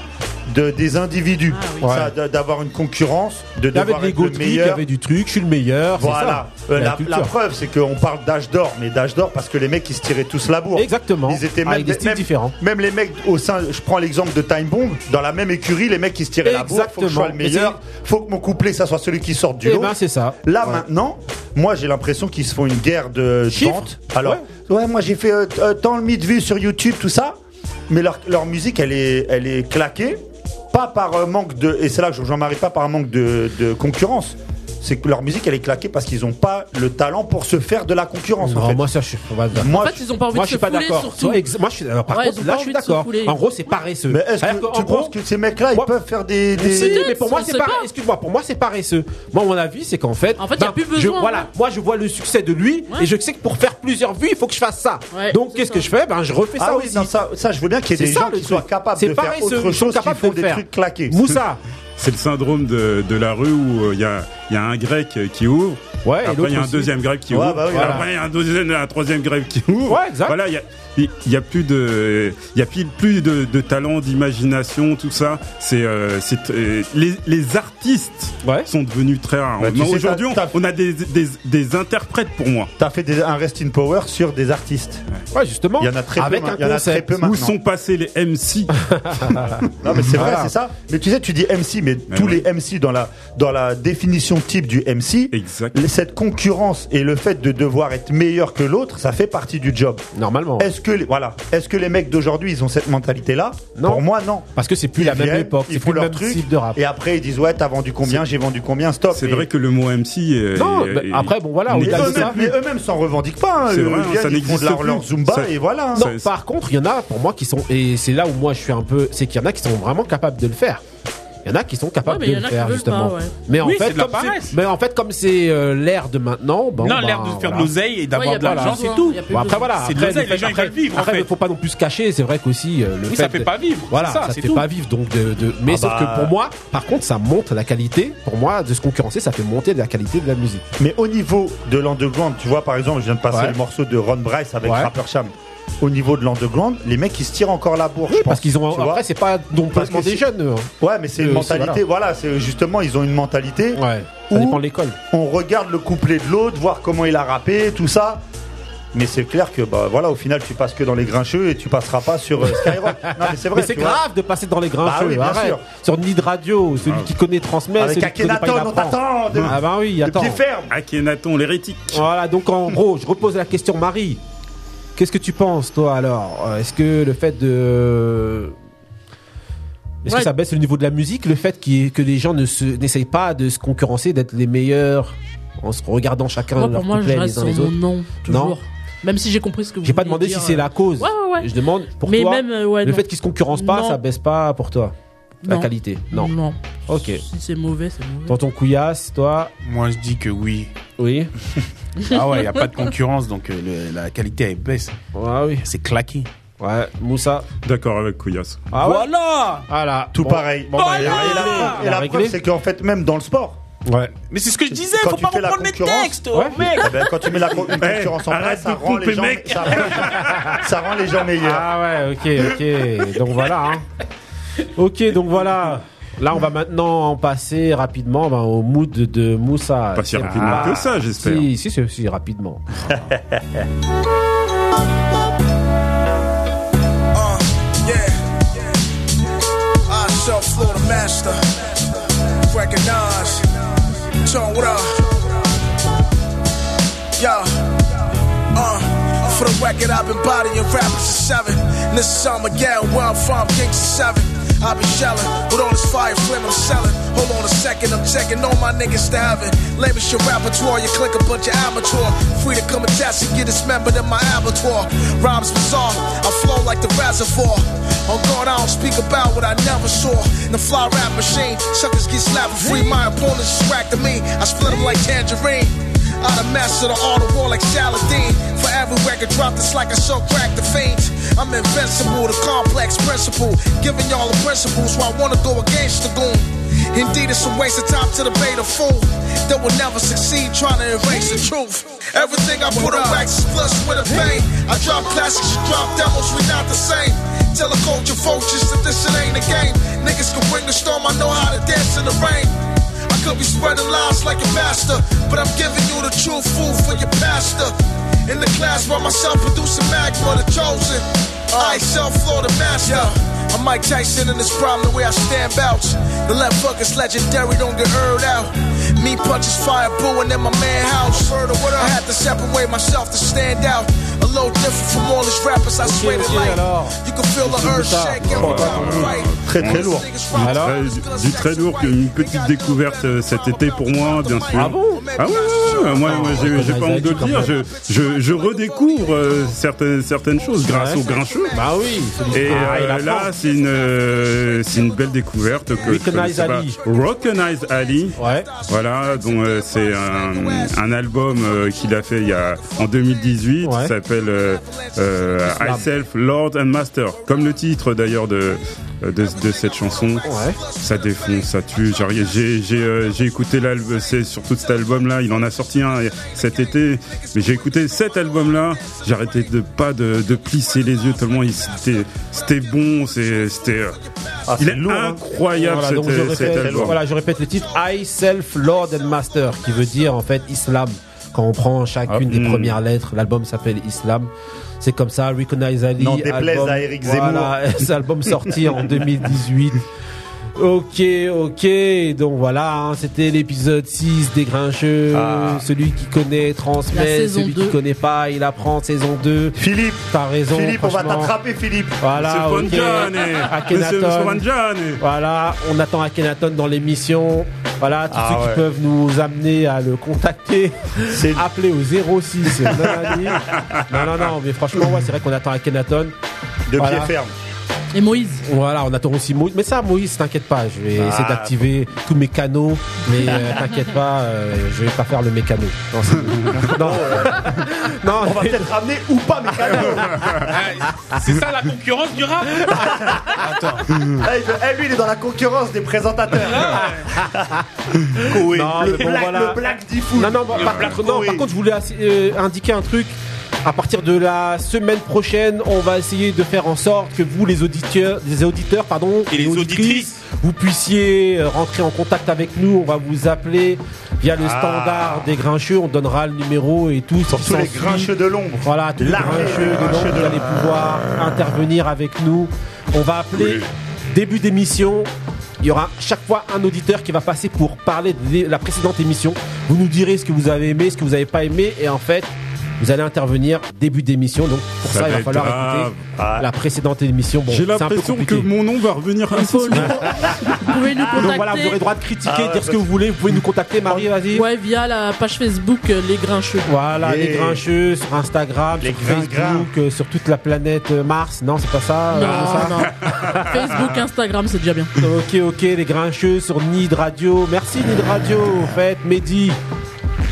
de, des individus. Ah, oui. D'avoir une concurrence, de Là, devoir avec être le meilleur. Avec du truc, je suis le meilleur. Voilà. Euh, la, preuve, c'est qu'on parle d'âge d'or, mais d'âge d'or parce que les mecs, ils se tiraient tous la bourre. Exactement. Ils étaient ah, même, ah, des styles même, différents. Même les mecs au sein, je prends l'exemple de Time Bomb, dans la même écurie, les mecs, ils se tiraient la bourre. Faut que je sois le meilleur. Faut que mon couplet, ça soit celui qui sorte du eh lot. Ben, c'est ça. Là, maintenant, moi, j'ai l'impression qu'ils se font une guerre de ventes. Alors, ouais. moi, j'ai fait euh, euh, tant le mi de vues sur YouTube, tout ça mais leur, leur, musique, elle est, elle est claquée pas par euh, manque de, et c'est là que je n'en marie pas par un manque de, de concurrence, c'est que leur musique elle est claquée parce qu'ils n'ont pas le talent pour se faire de la concurrence. Non, en fait. moi ça je suis pas d'accord. Moi, en fait, ils ont pas envie moi, de je suis pas d'accord. surtout. Moi, je suis alors, par contre là je suis d'accord. En gros c'est paresseux. Mais est-ce que tu penses que ces mecs-là, ils peuvent faire des. des- mais pour moi c'est sait pas. pas. Excuse-moi, pour moi c'est paresseux. Moi mon avis c'est qu'en fait, En fait, y a ben, plus besoin, je, voilà, hein. moi je vois le succès de lui et je sais que pour faire plusieurs vues il faut que je fasse ça. Donc qu'est-ce que je fais? Ben je refais ah ça aussi. ça, je veux bien qu'il y ait des gens qui soient capables de faire autre chose, qui des trucs claqués. Moussa, c'est le syndrome de, la rue où euh, il y a un grec qui ouvre Ouais, après, il y a un deuxième grève qui ouvre. Après, il y a un deuxième, un troisième grève qui ouvre. Ouais, exact. Voilà, il y a, plus de, il y a plus, de, de talent, d'imagination, tout ça. C'est, euh, euh les, les, artistes sont devenus très rares. Bah, aujourd'hui, on, a des, des, des, interprètes pour moi. T'as fait un rest in power sur des artistes. Ouais, justement. Il y en a très peu. Hein. Il y en a très peu maintenant. Où sont passés les MC Non, mais c'est vrai, c'est ça. Mais tu sais, tu dis MC, mais, tous les MC dans la dans la définition type du MC, exact cette concurrence et le fait de devoir être meilleur que l'autre, ça fait partie du job. Normalement. Est-ce que, les- voilà, est-ce que les mecs d'aujourd'hui, ils ont cette mentalité-là? Non. Pour moi, non. Parce que c'est plus la même époque, c'est plus leur truc. de rap. Et après, ils disent ouais, t'as vendu combien? J'ai vendu combien? Stop. C'est vrai que le mot MC. Euh, non, bah, après, bon voilà, on Mais eux-mêmes, ça. mais eux-mêmes s'en revendiquent pas. Hein. ils ça font leur, zumba et voilà. Hein. Non, par contre, il y en a, pour moi, qui sont, et c'est là où moi je suis un peu, c'est qu'il y en a qui sont vraiment capables de le faire. Il y en a qui sont capables de le faire justement. Mais en fait, comme c'est euh, l'ère de maintenant, non, bah, l'ère de faire voilà. de l'oseille et d'avoir ouais, de l'argent, c'est tout. Après voilà, c'est après, les gens après, vivre. Après, il faut pas non plus se cacher. C'est vrai qu'aussi euh, le oui, fait ça fait pas vivre. Voilà, ça, ça fait pas vivre. Donc, mais ah sauf que bah. pour moi, par contre, ça monte la qualité. Pour moi, de se concurrencer, ça fait monter la qualité de la musique. Mais au niveau de l'underground, tu vois, par exemple, je viens de passer le morceau de Ron Bryce avec Rapper Cham. Au niveau de l'underground, les mecs ils se tirent encore la bourre. je pense, Parce qu'ils ont. Après, c'est pas non Parce complètement des c'est- jeunes. eux, hein. Ouais, mais c'est une Euh, mentalité. c'est- Voilà, c'est justement ils ont une mentalité. Ouais. Ça dépend de l'école. On regarde le couplet de l'autre, voir comment il a rappé, tout ça. Mais c'est clair que bah voilà, au final tu passes que dans les grincheux et tu passeras pas sur euh, Skyrock. non mais c'est vrai. Mais c'est tu vois. grave de passer dans les grincheux. Bah oui, bien sûr. Sur Nid Radio, celui qui connaît transmet, Avec celui qui connaît pas il Akhenaton, on t'attend. de- Ah bah oui, de attends. pied ferme. Akhenaton, l'hérétique. Voilà, donc en gros, je repose la question, Marie. Qu'est-ce que tu penses, toi, alors Euh, Est-ce que le fait de. Est-ce Ouais. que ça baisse le niveau de la musique, le fait que les gens ne se- n'essayent pas de se concurrencer, d'être les meilleurs en se regardant chacun Moi, leur pour moi, je les uns les autres nom, toujours. Même si j'ai compris ce que vous J'ai pas demandé dire, si c'est euh, la cause. Ouais, ouais, ouais. Je demande pour Mais toi. même, euh, ouais, le non. fait qu'ils se concurrencent pas, Non. ça baisse pas pour toi la Non. qualité. Non. Non. Ok. Si c'est mauvais, c'est mauvais. Tonton Couillasse, toi Moi, je dis que oui. Oui. ah ouais, il n'y a pas de concurrence, donc euh, le- la qualité, elle baisse. Ouais, oui. C'est claqué. Ouais, Moussa. D'accord avec Couillasse. Ah ouais Voilà Voilà. Tout Bon. pareil. Bon, bah, et il a la, et la- a réglé. preuve, c'est qu'en fait, même dans le sport, Ouais. Mais c'est ce que je disais, Quand faut tu pas fais la reprendre les concurrence- textes, Ouais. oh, mec eh ben, quand tu mets la co- une concurrence en place, arrête ça de rend, pomper, les gens, mec. ça, rend, ça rend les gens meilleurs. Ah ouais, ok, ok. donc voilà. hein. Ok, donc voilà. Là, on va maintenant en passer rapidement ben, au mood de Moussa. Pas si rapidement que ça, j'espère. Si, si, si, si, rapidement. Uh, yeah. Uh, for the record, I've been bodying rappers since seven. And this is Armageddon, where I'm from, Kings of seven. I be shelling with all this fire flame I'm selling. Hold on a second, I'm checking all my niggas to heaven. Your repertoire, you click a bunch of amateur. Free to come and test and get dismembered in my abattoir. Rhymes bizarre, I flow like the reservoir. Oh on guard, I don't speak about what I never saw. In the fly rap machine, suckers get slapped for free. My opponents distracted me. I split them like tangerine. I done mastered the art of war like Saladin. For every record dropped, it's like I so crack the fiends. I'm invincible, the complex principle. Giving y'all the principles why I wanna go against the goon. Indeed, it's a waste of time to debate a fool that will never succeed trying to erase the truth. Everything I put on wax is plus with a pain. I drop classics, you drop demos, we not the same. Tell a culture vultures that this shit ain't a game. Niggas can bring the storm, I know how to dance in the rain. Could be spreading lies like a master, but I'm giving you the true food for your pastor. In the class by myself, producing magma, the chosen. I self floor the master. I'm Mike Tyson in this problem, the way I stand out. The left hook is legendary, don't get heard out. Me punches fire booing in my man house. I had to separate myself to stand out. A little different from all these rappers, I swear to life. You can feel the earth shake. Très très lourd. Alors très, du très lourd, une petite découverte euh, cet été pour moi, bien sûr. Ah bon Ah ouais, ouais, ouais, moi, moi, j'ai pas honte de le dire. Je, je, je redécouvre euh, certaines, certaines choses grâce Ouais. au grincheux. Bah oui. Et Ah, euh, là, c'est une, euh, c'est une belle découverte que Recognize. Ali. Recognize Ali. Ouais. Voilà, donc euh, c'est un, un album euh, qu'il a fait il y a en 2018. Ouais. S'appelle euh, euh, I Self Lord and Master, comme le titre d'ailleurs de, de de cette chanson. Ouais. Ça défonce, ça tue. J'ai euh, j'ai écouté l'album, c'est surtout cet album-là. Il en a sorti un cet été, mais j'ai écouté cet album-là. J'arrêtais de pas de, de plisser les yeux tellement c'était c'était bon. C'était Ah, il c'est est lourd, hein. incroyable Voilà, cet, je cet répète, album. voilà, je répète le titre I Self Lord and Master, qui veut dire en fait Islam. Quand on prend chacune Ah, des hmm. premières lettres, l'album s'appelle Islam. C'est comme ça, Recognize Ali. N'en déplaise album, à Eric Zemmour. Voilà, cet album sorti en 2018. Ok, ok, donc voilà, hein, c'était l'épisode 6 des Grincheux. Ah. Celui qui connaît transmet, celui 2. qui connaît pas, il apprend saison 2. Philippe, T'as raison. Philippe, on va t'attraper, Philippe. Voilà. Voilà, on attend Akhenaton dans l'émission. Voilà, tous Ah ceux ouais. qui peuvent nous amener à le contacter, C'est appelez au 06 Nanani. Non, non, non, mais franchement, ouais, c'est vrai qu'on attend Akhenaton. de Voilà. pied ferme. Et Moïse Voilà, on attend aussi Moïse. Mais ça, Moïse, t'inquiète pas, je vais Ah. essayer d'activer tous mes canaux. Mais euh, t'inquiète pas, euh, je vais pas faire le mécano. Non, non, euh, non, On va peut-être ramener ou pas mes canaux. C'est ça la concurrence du rap Attends. Eh, eh, lui, il est dans la concurrence des présentateurs. Non, le, black, voilà. le black diffoul. Non, non, par, Black contre, non, Koé. par contre, je voulais euh, indiquer un truc. À partir de la semaine prochaine, on va essayer de faire en sorte que vous, les auditeurs, les auditeurs, pardon, Et les auditrices. vous puissiez euh, rentrer en contact avec nous. On va vous appeler via le Ah. standard des grincheux. On donnera le numéro et tout. Pour tous les grincheux de l'ombre. Voilà, tous les grincheux de l'ombre, vous allez pouvoir intervenir avec nous. On va appeler début d'émission. Il y aura chaque fois un auditeur qui va passer pour parler de la précédente émission. Vous nous direz ce que vous avez aimé, ce que vous n'avez pas aimé. Et en fait, Vous allez intervenir début d'émission, donc pour ça, Ça il va falloir grave. écouter la précédente émission. Bon, J'ai l'impression que mon nom va revenir souvent. Vous pouvez nous contacter. Donc voilà, vous aurez le droit de critiquer, Ah dire ce que vous voulez. Vous pouvez nous contacter, Marie, vas-y. Ouais, via la page Facebook euh, Les Grincheux. Voilà, les grincheux sur Instagram, sur Facebook, euh, sur toute la planète euh, Mars. Non, c'est pas ça. euh, Non, c'est ça non. Facebook, Instagram, c'est déjà bien. Ok, ok, les grincheux sur Nid Radio. Merci Nid Radio, au fait, Mehdi,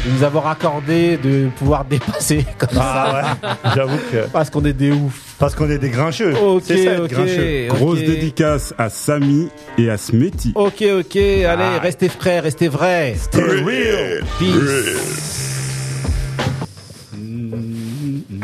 nous avoir accordé de pouvoir dépasser comme ah. Ouais, j'avoue que. Parce qu'on est des ouf. Parce qu'on est des grincheux. Ok, c'est ça, okay, grincheux. Grosse dédicace à Samy et à Smetty. Ok, ok, allez, ah. restez frais, restez vrais. Stay real. Peace. Mm, mm, mm.